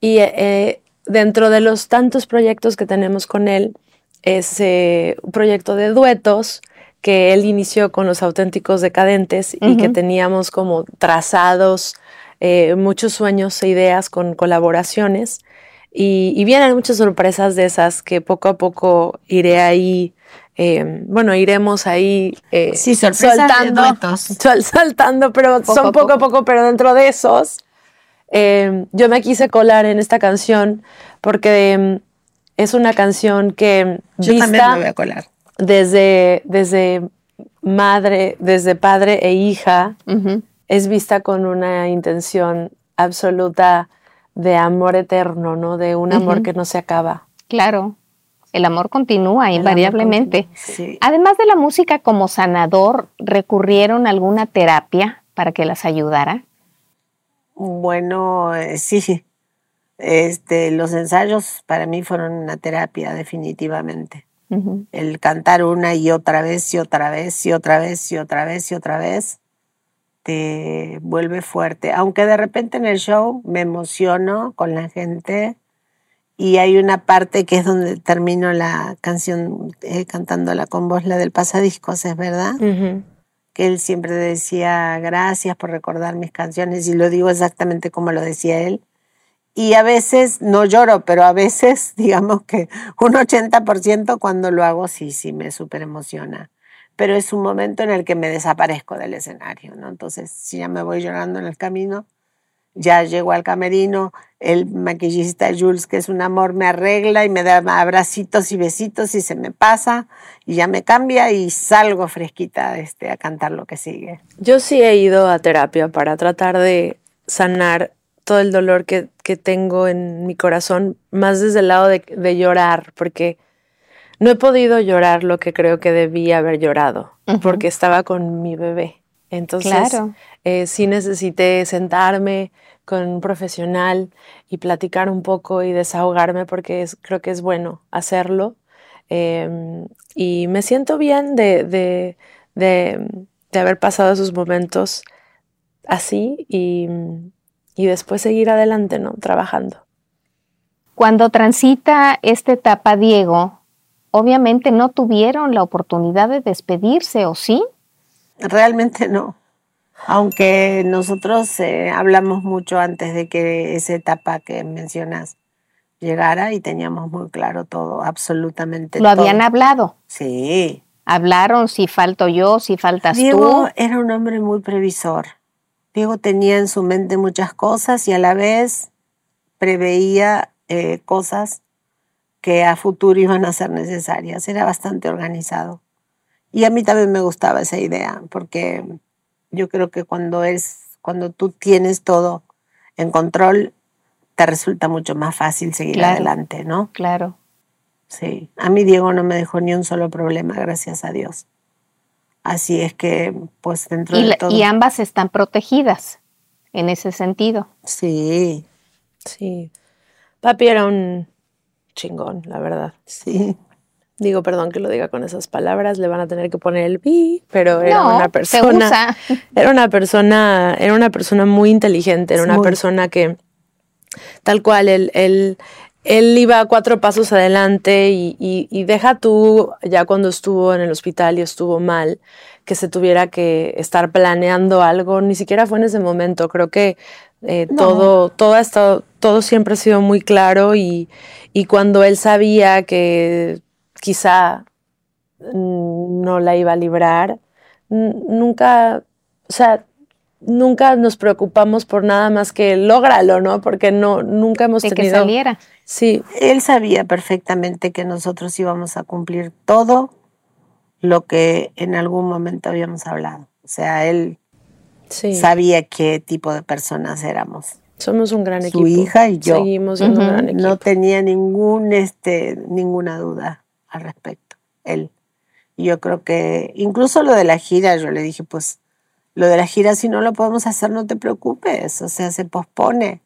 [SPEAKER 3] Y eh, dentro de los tantos proyectos que tenemos con él, es eh, un proyecto de duetos que él inició con los auténticos decadentes y que teníamos como trazados eh, muchos sueños e ideas con colaboraciones. Y, vienen muchas sorpresas de esas que poco a poco iré ahí, eh, bueno, iremos ahí
[SPEAKER 2] eh, sí, soltando,
[SPEAKER 3] soltando, pero son poco a poco, pero dentro de esos, eh, yo me quise colar en esta canción porque es una canción que
[SPEAKER 2] yo también me voy a colar.
[SPEAKER 3] Desde, desde madre, desde padre e hija, es vista con una intención absoluta de amor eterno, ¿no? De un amor que no se acaba.
[SPEAKER 1] Claro, el amor continúa invariablemente. Además de la música como sanador, ¿recurrieron a alguna terapia para que las ayudara?
[SPEAKER 2] Bueno, eh, sí. Este, los ensayos para mí fueron una terapia, definitivamente. El cantar una y otra vez y otra vez y otra vez y otra vez y otra vez te vuelve fuerte. Aunque de repente en el show me emociono con la gente y hay una parte que es donde termino la canción eh, cantándola con voz, la del pasadiscos, ¿es verdad? Que él siempre decía gracias por recordar mis canciones y lo digo exactamente como lo decía él. Y a veces no lloro, pero a veces, digamos que un 80% cuando lo hago, sí, sí, me súper emociona pero es un momento en el que me desaparezco del escenario, ¿no? Entonces, si ya me voy llorando en el camino, ya llego al camerino, el maquillista Jules, que es un amor, me arregla y me da abracitos y besitos y se me pasa y ya me cambia y salgo fresquita este, a cantar lo que sigue.
[SPEAKER 3] Yo sí he ido a terapia para tratar de sanar todo el dolor que, tengo en mi corazón, más desde el lado de, de llorar, porque no he podido llorar lo que creo que debía haber llorado, porque estaba con mi bebé. Entonces, eh, sí necesité sentarme con un profesional y platicar un poco y desahogarme porque creo que es bueno hacerlo. Em, y me siento bien de, haber pasado esos momentos así y, y después seguir adelante, ¿no? Trabajando.
[SPEAKER 1] Cuando transita esta etapa, Diego, obviamente no tuvieron la oportunidad de despedirse, ¿o sí?
[SPEAKER 2] Realmente no. Aunque nosotros eh, hablamos mucho antes de que esa etapa que mencionas llegara y teníamos muy claro todo, absolutamente
[SPEAKER 1] ¿Lo habían hablado?
[SPEAKER 2] Sí.
[SPEAKER 1] Hablaron si falto yo, si faltas
[SPEAKER 2] tú. Diego era un hombre muy previsor. Diego tenía en su mente muchas cosas y a la vez preveía eh, cosas que a futuro iban a ser necesarias. Era bastante organizado. Y a mí también me gustaba esa idea, porque yo creo que cuando es, cuando tú tienes todo en control, te resulta mucho más fácil seguir adelante, ¿no?
[SPEAKER 1] Claro.
[SPEAKER 2] Sí. A mí Diego no me dejó ni un solo problema, gracias a Dios. Así es que, pues dentro
[SPEAKER 1] de
[SPEAKER 2] todo.
[SPEAKER 1] Y ambas están protegidas en ese sentido.
[SPEAKER 2] Sí.
[SPEAKER 3] Sí. Papi era un chingón, la verdad.
[SPEAKER 2] Sí.
[SPEAKER 3] Digo, perdón que lo diga con esas palabras, le van a tener que poner el pi, pero era una persona. Era una persona, era una persona muy inteligente, era una persona que, tal cual, él, él, él iba cuatro pasos adelante y, y, deja tú, ya cuando estuvo en el hospital y estuvo mal, que se tuviera que estar planeando algo, ni siquiera fue en ese momento. Creo que eh, todo, todo, ha estado, todo siempre ha sido muy claro y, y cuando él sabía que quizá no la iba a librar, nunca, o sea, nunca nos preocupamos por nada más que lógralo, ¿no? Porque no, nunca hemos
[SPEAKER 1] de
[SPEAKER 3] tenido...
[SPEAKER 1] que saliera.
[SPEAKER 3] Sí.
[SPEAKER 2] Él sabía perfectamente que nosotros íbamos a cumplir todo lo que en algún momento habíamos hablado. O sea, él sabía qué tipo de personas éramos.
[SPEAKER 3] Somos un gran equipo.
[SPEAKER 2] Su hija y yo.
[SPEAKER 3] Seguimos siendo un gran equipo.
[SPEAKER 2] No tenía ningún, este, ninguna duda al respecto. Él. yo creo que incluso lo de la gira, yo le dije, pues lo de la gira, si no lo podemos hacer, no te preocupes. O sea, se pospone.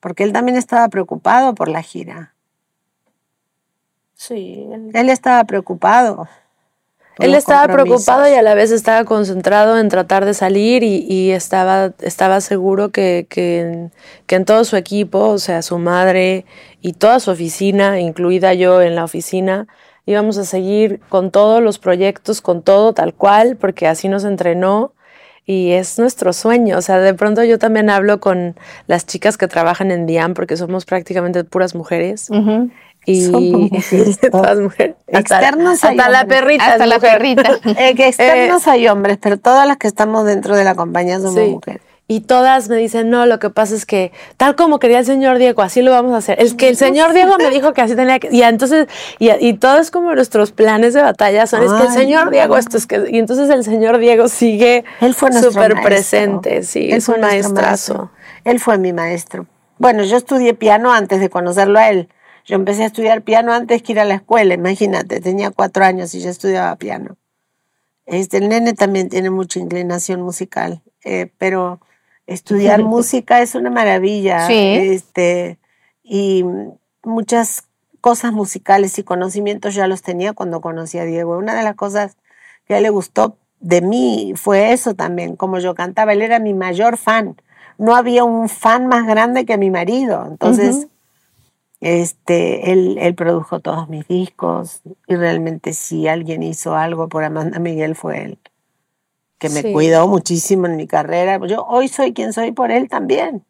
[SPEAKER 2] Porque él también estaba preocupado por la gira.
[SPEAKER 3] Sí.
[SPEAKER 2] él estaba preocupado.
[SPEAKER 3] Él estaba preocupado y a la vez estaba concentrado en tratar de salir y, estaba, estaba seguro que, que, en, todo su equipo, o sea, su madre y toda su oficina, incluida yo en la oficina, íbamos a seguir con todos los proyectos, con todo tal cual, porque así nos entrenó y es nuestro sueño. O sea, de pronto yo también hablo con las chicas que trabajan en Diam porque somos prácticamente puras mujeres. Y todas mujeres.
[SPEAKER 2] Externos
[SPEAKER 3] hasta, hasta la perrita.
[SPEAKER 1] Hasta la perrita.
[SPEAKER 2] Eh, que externos hay hombres, pero todas las que estamos dentro de la compañía somos mujeres.
[SPEAKER 3] Y todas me dicen, no, lo que pasa es que tal como quería el señor Diego, así lo vamos a hacer. Es que el señor Diego me dijo que así tenía que... Y entonces, y, y todo es como nuestros planes de batalla son, es que el señor Diego, esto es que... Y entonces el señor Diego sigue súper presente, sí, es un maestrazo.
[SPEAKER 2] Él fue mi maestro. Bueno, yo estudié piano antes de conocerlo a él. Yo empecé a estudiar piano antes que ir a la escuela, imagínate, tenía cuatro años y ya estudiaba piano. Este, el nene también tiene mucha inclinación musical, eh, pero estudiar música es una maravilla. Este, y muchas cosas musicales y conocimientos ya los tenía cuando conocí a Diego. Una de las cosas que a él le gustó de mí fue eso también, como yo cantaba. Él era mi mayor fan. No había un fan más grande que mi marido. Entonces, este, él, él produjo todos mis discos y realmente si alguien hizo algo por Amanda Miguel fue él que me cuidó muchísimo en mi carrera. Yo hoy soy quien soy por él también.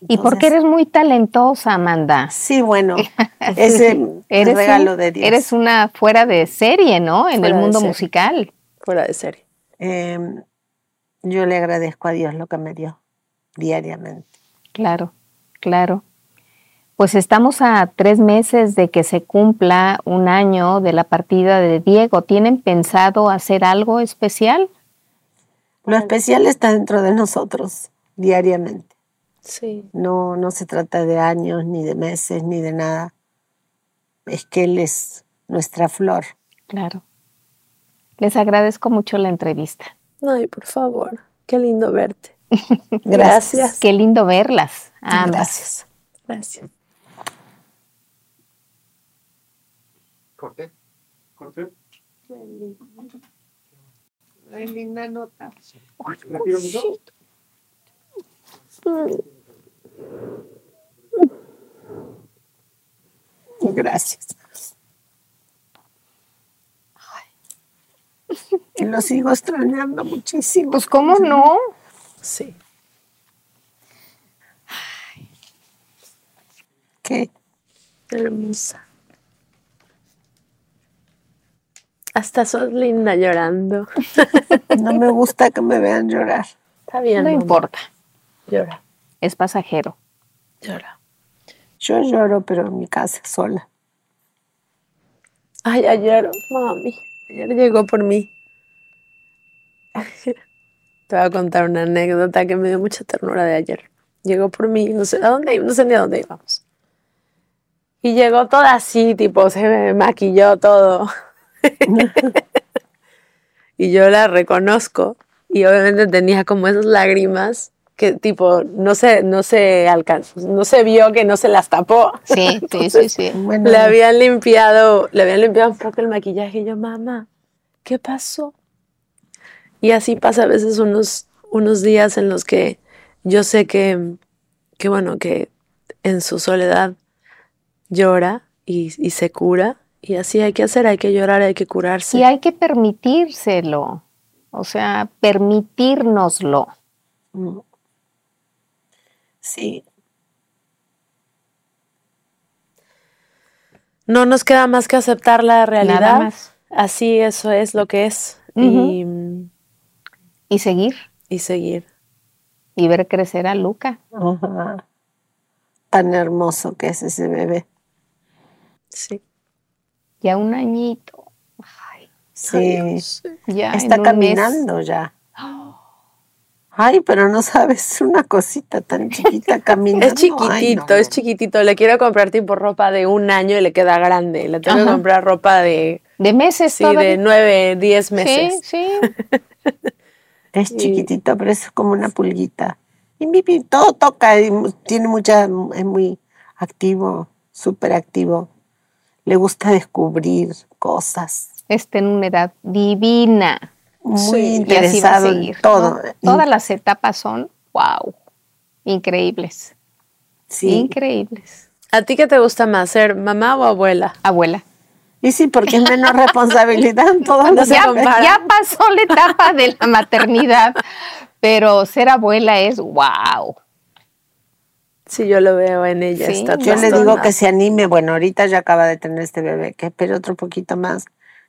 [SPEAKER 1] y porque eres muy talentosa, Amanda.
[SPEAKER 2] Sí, bueno, ese eres regalo de Dios.
[SPEAKER 1] Eres una fuera de serie, ¿no? En el mundo musical.
[SPEAKER 3] Fuera de serie.
[SPEAKER 2] Em, yo le agradezco a Dios lo que me dio diariamente.
[SPEAKER 1] Claro, claro. Pues estamos a tres meses de que se cumpla un año de la partida de Diego. ¿Tienen pensado hacer algo especial?
[SPEAKER 2] Lo especial está dentro de nosotros diariamente.
[SPEAKER 3] Sí.
[SPEAKER 2] No, no se trata de años, ni de meses, ni de nada. Es que Él es nuestra flor.
[SPEAKER 1] Claro. Les agradezco mucho la entrevista.
[SPEAKER 3] Ay, por favor. Qué lindo verte.
[SPEAKER 2] Gracias.
[SPEAKER 1] Qué lindo verlas.
[SPEAKER 2] Gracias.
[SPEAKER 3] Gracias.
[SPEAKER 6] Corte. Corte
[SPEAKER 2] linda nota. Gracias. Y lo sigo extrañando muchísimo.
[SPEAKER 1] Pues, ¿cómo no?
[SPEAKER 3] Sí.
[SPEAKER 2] Qué
[SPEAKER 3] hermosa. Hasta sos linda llorando.
[SPEAKER 2] No me gusta que me vean llorar.
[SPEAKER 3] Está bien.
[SPEAKER 1] No importa.
[SPEAKER 3] Llora.
[SPEAKER 1] Es pasajero.
[SPEAKER 3] Llora.
[SPEAKER 2] Yo lloro, pero en mi casa sola.
[SPEAKER 3] Ay, ayer, mami. Ayer llegó por mí. Te voy a contar una anécdota que me dio mucha ternura de ayer. Llegó por mí, no sé a dónde, no sé ni a dónde íbamos. Y llegó toda así, tipo, se me maquilló todo. y yo la reconozco y obviamente tenía como esas lágrimas que tipo no se no se alcanzó, no se vio que no se las tapó.
[SPEAKER 1] Sí, sí, sí, sí.
[SPEAKER 3] Le habían limpiado, le habían limpiado un poco el maquillaje y yo, "Mamá, ¿qué pasó?" Y así pasa a veces unos unos días en los que yo sé que que bueno, que en su soledad llora y, y se cura y así hay que hacer, hay que llorar, hay que curarse.
[SPEAKER 1] Y hay que permitírselo, o sea, permitírnoslo.
[SPEAKER 2] Sí.
[SPEAKER 3] No nos queda más que aceptar la realidad. más. Así eso es lo que es. y,
[SPEAKER 1] y, seguir.
[SPEAKER 3] Y seguir.
[SPEAKER 1] Y ver crecer a Luca.
[SPEAKER 2] Tan hermoso que es ese bebé.
[SPEAKER 3] Sí
[SPEAKER 1] ya un añito.
[SPEAKER 2] Ay, sí, ya está caminando ya. Ay, pero no sabes, una cosita tan chiquita caminando.
[SPEAKER 3] Es chiquitito, es chiquitito. Le quiero comprar tipo ropa de un año y le queda grande. Le tengo que comprar ropa de...
[SPEAKER 1] De meses,
[SPEAKER 3] Sí, de nueve, diez meses.
[SPEAKER 1] Sí,
[SPEAKER 2] sí. es chiquitito, pero es como una pulguita. Y todo toca, y tiene mucha, es muy activo, súper activo le gusta descubrir cosas.
[SPEAKER 1] Está en una edad divina.
[SPEAKER 2] Muy interesado en todo.
[SPEAKER 1] Todas las etapas son, wow, increíbles.
[SPEAKER 2] Sí.
[SPEAKER 1] Increíbles.
[SPEAKER 3] ¿A ti qué te gusta más, ser mamá o abuela?
[SPEAKER 1] Abuela.
[SPEAKER 2] Y sí, porque es menos responsabilidad en todo
[SPEAKER 3] No
[SPEAKER 1] ya, ya pasó la etapa de la maternidad, pero ser abuela es wow.
[SPEAKER 3] Sí, yo lo veo en ella.
[SPEAKER 1] Sí,
[SPEAKER 3] está
[SPEAKER 2] Yo le digo que se anime. Bueno, ahorita ya acaba de tener este bebé, que espere otro poquito más.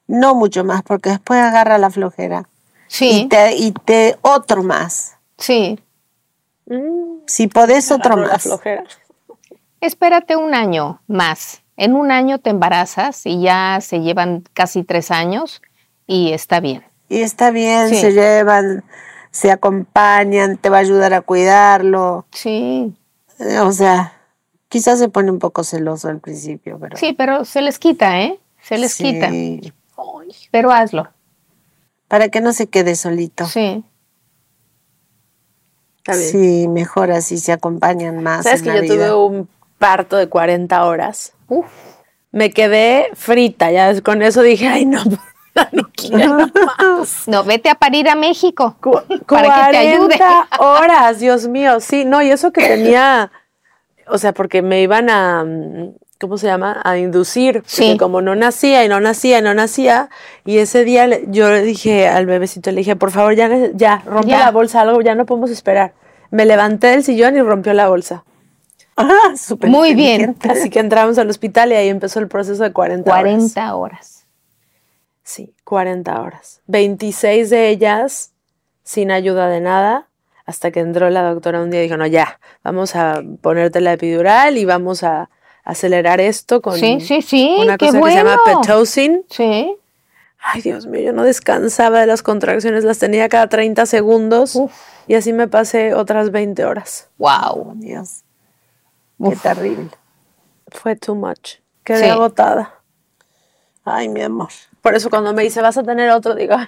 [SPEAKER 2] No mucho más, porque después agarra la flojera. Y
[SPEAKER 1] Sí,
[SPEAKER 2] te, y te otro más.
[SPEAKER 1] sí.
[SPEAKER 3] Mm,
[SPEAKER 2] Si podés, otro
[SPEAKER 3] la
[SPEAKER 2] más.
[SPEAKER 3] flojera.
[SPEAKER 1] Espérate un año más. En un año te embarazas y ya se llevan casi tres años y está bien.
[SPEAKER 2] Y está bien,
[SPEAKER 1] Sí.
[SPEAKER 2] se llevan, se acompañan, te va a ayudar a cuidarlo.
[SPEAKER 1] Sí,
[SPEAKER 2] O sea, quizás se pone un poco celoso al principio, pero.
[SPEAKER 1] sí, pero se les quita, ¿eh? Se les quita. Pero hazlo.
[SPEAKER 2] Para que no se quede solito.
[SPEAKER 1] Sí.
[SPEAKER 2] Sí, mejor así se acompañan más.
[SPEAKER 3] ¿Sabes
[SPEAKER 2] en
[SPEAKER 3] que
[SPEAKER 2] la
[SPEAKER 3] yo tuve un parto de 40 horas?
[SPEAKER 1] Uf.
[SPEAKER 3] Me quedé frita, ya con eso dije, ay no, no quiero más.
[SPEAKER 1] No, vete a parir a México
[SPEAKER 3] Cu-
[SPEAKER 1] para que te ayude.
[SPEAKER 3] 40 horas, Dios mío, sí, no, y eso que tenía, o sea, porque me iban a, mm, ¿cómo se llama? A inducir, porque
[SPEAKER 1] Sí.
[SPEAKER 3] como no nacía y no nacía y no nacía, y ese día le- yo le dije al bebecito, le dije, por favor, ya, ya, rompe
[SPEAKER 1] Ya.
[SPEAKER 3] la bolsa, algo, ya no podemos esperar. Me levanté del sillón y rompió la bolsa.
[SPEAKER 2] Ah, súper
[SPEAKER 1] Muy bien.
[SPEAKER 3] Así que entramos al hospital y ahí empezó el proceso de 40, horas.
[SPEAKER 1] 40 horas.
[SPEAKER 3] Sí, 40 horas. 26 de ellas sin ayuda de nada, hasta que entró la doctora un día y dijo, no, ya, vamos a ponerte la epidural y vamos a acelerar esto con
[SPEAKER 1] Sí, sí, sí,
[SPEAKER 3] una cosa que se llama. Pitocin.
[SPEAKER 1] Sí.
[SPEAKER 3] Ay, Dios mío, yo no descansaba de las contracciones, las tenía cada 30 segundos
[SPEAKER 1] Uf.
[SPEAKER 3] y así me pasé otras 20 horas.
[SPEAKER 1] Wow.
[SPEAKER 2] Dios. Qué terrible.
[SPEAKER 3] Fue too much. Quedé agotada.
[SPEAKER 2] Ay, mi amor.
[SPEAKER 3] Por eso cuando me dice, vas a tener otro, digo, "Ay,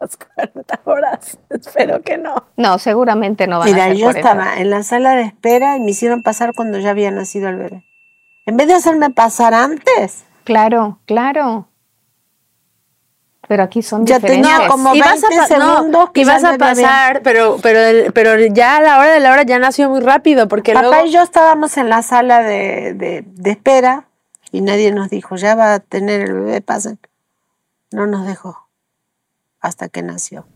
[SPEAKER 3] las 40 horas. Espero que no.
[SPEAKER 1] No, seguramente no van a
[SPEAKER 2] Mira,
[SPEAKER 1] ser
[SPEAKER 2] yo
[SPEAKER 1] 40.
[SPEAKER 2] estaba en la sala de espera y me hicieron pasar cuando ya había nacido el bebé. En vez de hacerme pasar antes,
[SPEAKER 1] Claro, claro. Pero aquí son
[SPEAKER 2] Ya te-
[SPEAKER 1] diferentes.
[SPEAKER 2] no, como-
[SPEAKER 3] Ibas a
[SPEAKER 2] 20
[SPEAKER 3] pa- no,
[SPEAKER 2] segundos que
[SPEAKER 3] ibas a pasar, pero, pero, el- pero ya a la hora de la hora ya nació muy rápido, porque
[SPEAKER 2] papá
[SPEAKER 3] luego...
[SPEAKER 2] y yo estábamos en la sala de, de- de espera y nadie nos dijo, ya va a tener el bebé, pasen. No nos dejó hasta que nació.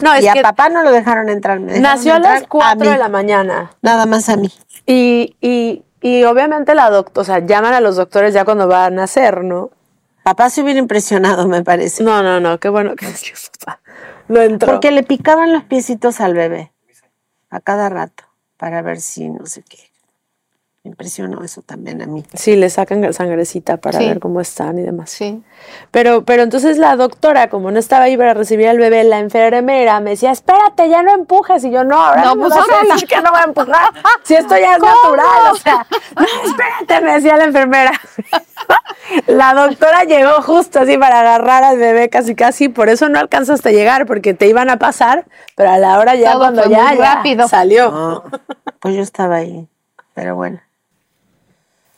[SPEAKER 3] no, es
[SPEAKER 2] y a
[SPEAKER 3] que
[SPEAKER 2] papá no lo dejaron entrar. me dejaron
[SPEAKER 3] nació a las
[SPEAKER 2] entrar
[SPEAKER 3] 4
[SPEAKER 2] mí,
[SPEAKER 3] de la mañana.
[SPEAKER 2] Nada más a mí.
[SPEAKER 3] Y, y, y obviamente la doctora, o sea, llaman a los doctores ya cuando va a nacer, ¿no?
[SPEAKER 2] Papá se hubiera impresionado, me parece.
[SPEAKER 3] No, no, no, qué bueno que nació papá. No entró.
[SPEAKER 2] Porque le picaban los piecitos al bebé a cada rato para ver si no sé qué. Me impresionó eso también a mí.
[SPEAKER 3] Sí, le sacan sangrecita para
[SPEAKER 1] Sí.
[SPEAKER 3] ver cómo están y demás.
[SPEAKER 1] Sí.
[SPEAKER 3] Pero, pero entonces la doctora, como no estaba ahí para recibir al bebé, la enfermera me decía, espérate, ya no empujes. Y yo, no, ahora
[SPEAKER 1] No,
[SPEAKER 3] no, me
[SPEAKER 1] pues
[SPEAKER 3] vas a
[SPEAKER 1] ahora
[SPEAKER 3] decir que no voy a empujar. Si esto ya es natural, o sea, no, espérate, me decía la enfermera. La doctora llegó justo así para agarrar al bebé casi casi, por eso no alcanzaste a llegar, porque te iban a pasar, pero a la hora ya
[SPEAKER 1] Todo
[SPEAKER 3] cuando ya, ya
[SPEAKER 1] rápido.
[SPEAKER 3] salió.
[SPEAKER 2] No, pues yo estaba ahí. Pero bueno,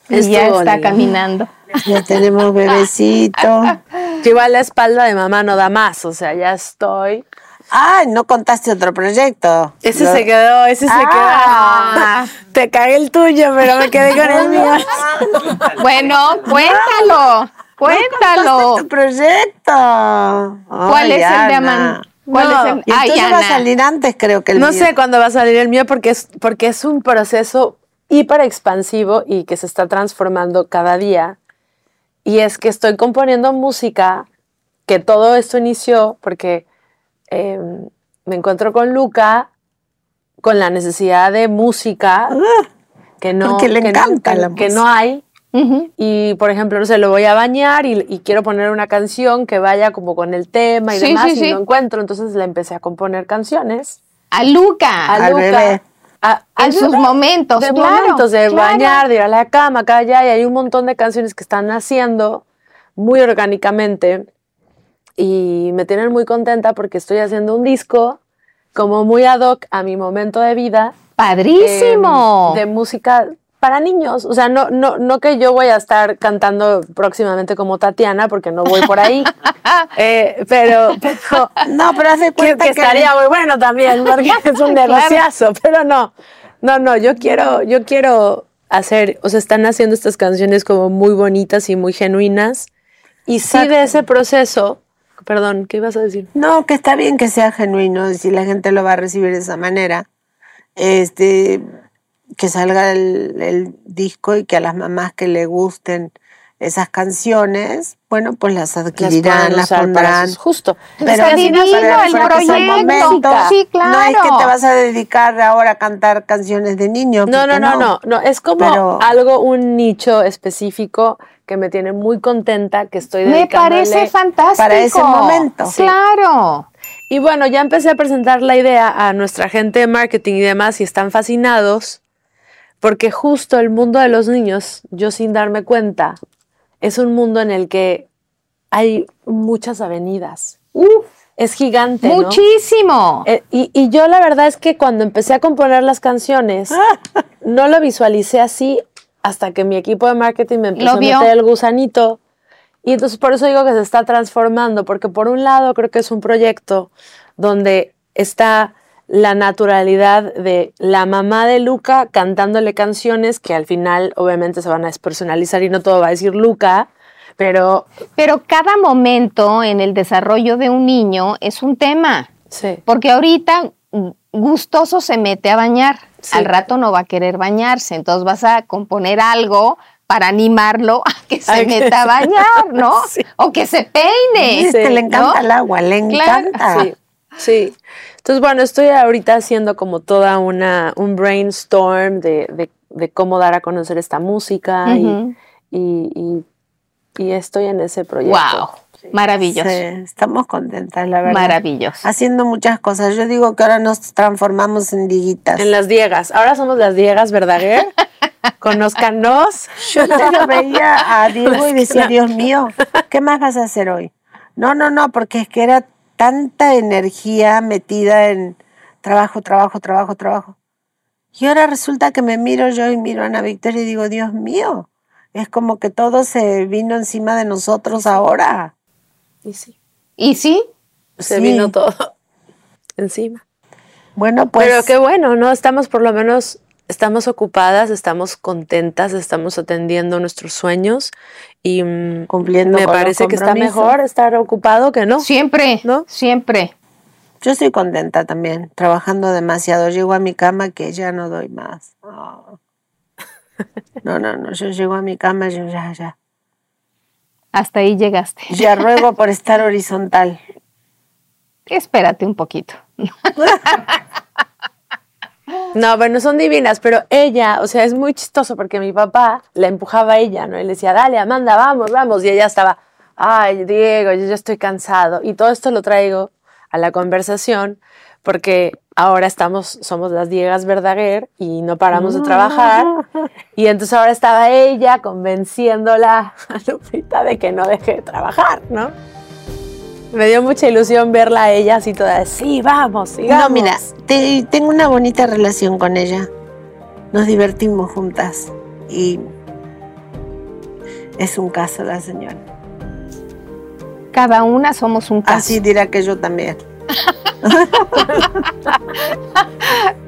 [SPEAKER 1] Y ya está
[SPEAKER 3] lindo.
[SPEAKER 1] caminando.
[SPEAKER 2] ya tenemos bebecito.
[SPEAKER 3] Que igual la espalda de mamá no da más, o sea, ya estoy.
[SPEAKER 2] Ay, no contaste otro proyecto.
[SPEAKER 3] Ese
[SPEAKER 2] Lo-
[SPEAKER 3] se quedó, ese
[SPEAKER 2] Ah.
[SPEAKER 3] se quedó. Te cagué el tuyo, pero me quedé con el mío.
[SPEAKER 1] Bueno, cuéntalo. Cuéntalo.
[SPEAKER 2] Tu proyecto.
[SPEAKER 1] ¿Cuál es el de
[SPEAKER 2] Ana.
[SPEAKER 1] Aman? ¿Cuál
[SPEAKER 3] No,
[SPEAKER 1] es el?
[SPEAKER 2] Y
[SPEAKER 1] Ay,
[SPEAKER 2] entonces va a
[SPEAKER 1] Ana.
[SPEAKER 2] salir antes, creo que el
[SPEAKER 3] No
[SPEAKER 2] mío.
[SPEAKER 3] sé cuándo va a salir el mío porque es, porque es un proceso hiper expansivo y que se está transformando cada día. Y es que estoy componiendo música, que todo esto inició porque eh, me encuentro con Luca con la necesidad de música que no,
[SPEAKER 2] Ah, porque le
[SPEAKER 3] que no-
[SPEAKER 2] encanta
[SPEAKER 3] que-
[SPEAKER 2] la
[SPEAKER 3] que no hay. Y, por ejemplo, no sé, lo voy a bañar y, y quiero poner una canción que vaya como con el tema y
[SPEAKER 1] Sí,
[SPEAKER 3] demás,
[SPEAKER 1] sí,
[SPEAKER 3] y
[SPEAKER 1] sí.
[SPEAKER 3] no encuentro. Entonces le empecé a componer canciones
[SPEAKER 1] A Luca.
[SPEAKER 3] a
[SPEAKER 2] Al
[SPEAKER 3] Luca.
[SPEAKER 2] bebé.
[SPEAKER 3] A-
[SPEAKER 1] en sus momentos.
[SPEAKER 3] De
[SPEAKER 1] claro,
[SPEAKER 3] momentos, de
[SPEAKER 1] claro.
[SPEAKER 3] bañar, de ir a la cama, acá, allá, y hay un montón de canciones que están naciendo muy orgánicamente y me tienen muy contenta porque estoy haciendo un disco como muy ad hoc a mi momento de vida.
[SPEAKER 1] Padrísimo.
[SPEAKER 3] eh, de música para niños. O sea, no, no, no que yo voy a estar cantando próximamente como Tatiana, porque no voy por ahí. Eh, pero, pero
[SPEAKER 2] No, pero hace cuenta
[SPEAKER 3] que
[SPEAKER 2] que,
[SPEAKER 3] estaría muy bueno también, porque es un negociazo, pero no, no, no, yo quiero, yo quiero hacer, o sea, están haciendo estas canciones como muy bonitas y muy genuinas Y sí de ese proceso, perdón, ¿qué ibas a decir?
[SPEAKER 2] No, que está bien que sea genuino, y si la gente lo va a recibir de esa manera. Este, que salga el, el disco y que a las mamás que le gusten esas canciones, bueno, pues las adquirirán, las,
[SPEAKER 3] para
[SPEAKER 2] pondrán.
[SPEAKER 3] sus- justo.
[SPEAKER 2] Pero
[SPEAKER 1] Está divino
[SPEAKER 2] para-
[SPEAKER 1] el proyecto.
[SPEAKER 2] momento.
[SPEAKER 1] Sí,
[SPEAKER 2] No es que te vas a dedicar ahora a cantar canciones de niños.
[SPEAKER 3] No, no, no, no, no, es como
[SPEAKER 2] Pero-
[SPEAKER 3] algo, un nicho específico que me tiene muy contenta, que estoy
[SPEAKER 1] Me
[SPEAKER 3] dedicándole.
[SPEAKER 1] parece fantástico.
[SPEAKER 2] para ese momento.
[SPEAKER 1] Sí. Claro.
[SPEAKER 3] Y bueno, ya empecé a presentar la idea a nuestra gente de marketing y demás y están fascinados porque justo el mundo de los niños, yo sin darme cuenta, es un mundo en el que hay muchas avenidas. Es gigante. ¿no?
[SPEAKER 1] Muchísimo.
[SPEAKER 3] Eh, y, y yo la verdad es que cuando empecé a componer las canciones, no lo visualicé así hasta que mi equipo de marketing me empezó a meter el gusanito. Y entonces por eso digo que se está transformando, porque por un lado creo que es un proyecto donde está la naturalidad de la mamá de Luca cantándole canciones que al final obviamente se van a despersonalizar y no todo va a decir Luca, pero
[SPEAKER 1] Pero cada momento en el desarrollo de un niño es un tema.
[SPEAKER 3] sí.
[SPEAKER 1] Porque ahorita mm, gustoso se mete a bañar.
[SPEAKER 3] Sí.
[SPEAKER 1] Al rato no va a querer bañarse. Entonces vas a componer algo para animarlo a que se
[SPEAKER 3] Ay, que
[SPEAKER 1] meta a bañar, ¿no?
[SPEAKER 3] Sí.
[SPEAKER 1] O que se peine.
[SPEAKER 2] Este, le encanta
[SPEAKER 1] ¿no?
[SPEAKER 2] el agua, le
[SPEAKER 1] Claro,
[SPEAKER 2] encanta.
[SPEAKER 3] Sí, sí. Entonces, bueno, estoy ahorita haciendo como toda una, un brainstorm de, de- de cómo dar a conocer esta música y- y, y- y estoy en ese proyecto.
[SPEAKER 1] Wow. Maravilloso.
[SPEAKER 2] Sí, estamos contentas, la verdad.
[SPEAKER 1] Maravilloso.
[SPEAKER 2] Haciendo muchas cosas. Yo digo que ahora nos transformamos en diguitas.
[SPEAKER 3] En las Diegas. Ahora somos las Diegas, ¿verdad? Ger? Conózcanos.
[SPEAKER 2] Yo antes lo veía a Diego y decía, Dios mío, ¿qué más vas a hacer hoy? No, no, no, porque es que era tanta energía metida en trabajo, trabajo, trabajo, trabajo. Y ahora resulta que me miro yo y miro a Ana Victoria y digo, Dios mío, es como que todo se vino encima de nosotros ahora.
[SPEAKER 3] Y sí,
[SPEAKER 1] ¿Y sí?
[SPEAKER 3] se
[SPEAKER 2] Sí.
[SPEAKER 3] vino todo encima.
[SPEAKER 2] Bueno, pues
[SPEAKER 3] Pero qué bueno, ¿no? Estamos por lo menos, estamos ocupadas, estamos contentas, estamos atendiendo nuestros sueños y mm,
[SPEAKER 2] Cumpliendo
[SPEAKER 3] me
[SPEAKER 2] con los
[SPEAKER 3] parece que está mejor estar ocupado que no.
[SPEAKER 1] Siempre.
[SPEAKER 3] ¿No?
[SPEAKER 1] Siempre.
[SPEAKER 2] yo estoy contenta también, trabajando demasiado. Llego a mi cama que ya no doy más. Oh. No, no, no, yo llego a mi cama, yo ya, ya.
[SPEAKER 1] Hasta ahí llegaste.
[SPEAKER 2] Ya ruego por estar horizontal.
[SPEAKER 1] Espérate un poquito.
[SPEAKER 3] No, bueno, son divinas, pero ella, o sea, es muy chistoso porque mi papá la empujaba a ella, ¿no? Y le decía, dale, Amanda, vamos, vamos. Y ella estaba, ay, Diego, yo ya estoy cansado. Y todo esto lo traigo a la conversación porque ahora estamos, somos las Diegas Verdaguer y no paramos de trabajar. Y entonces ahora estaba ella convenciéndola a Lupita de que no deje de trabajar, ¿no? Me dio mucha ilusión verla a ella así toda, sí, vamos, sigamos.
[SPEAKER 2] No, mira, te- tengo una bonita relación con ella. Nos divertimos juntas y es un caso la señora.
[SPEAKER 1] Cada una somos un caso.
[SPEAKER 2] Así dirá que yo también.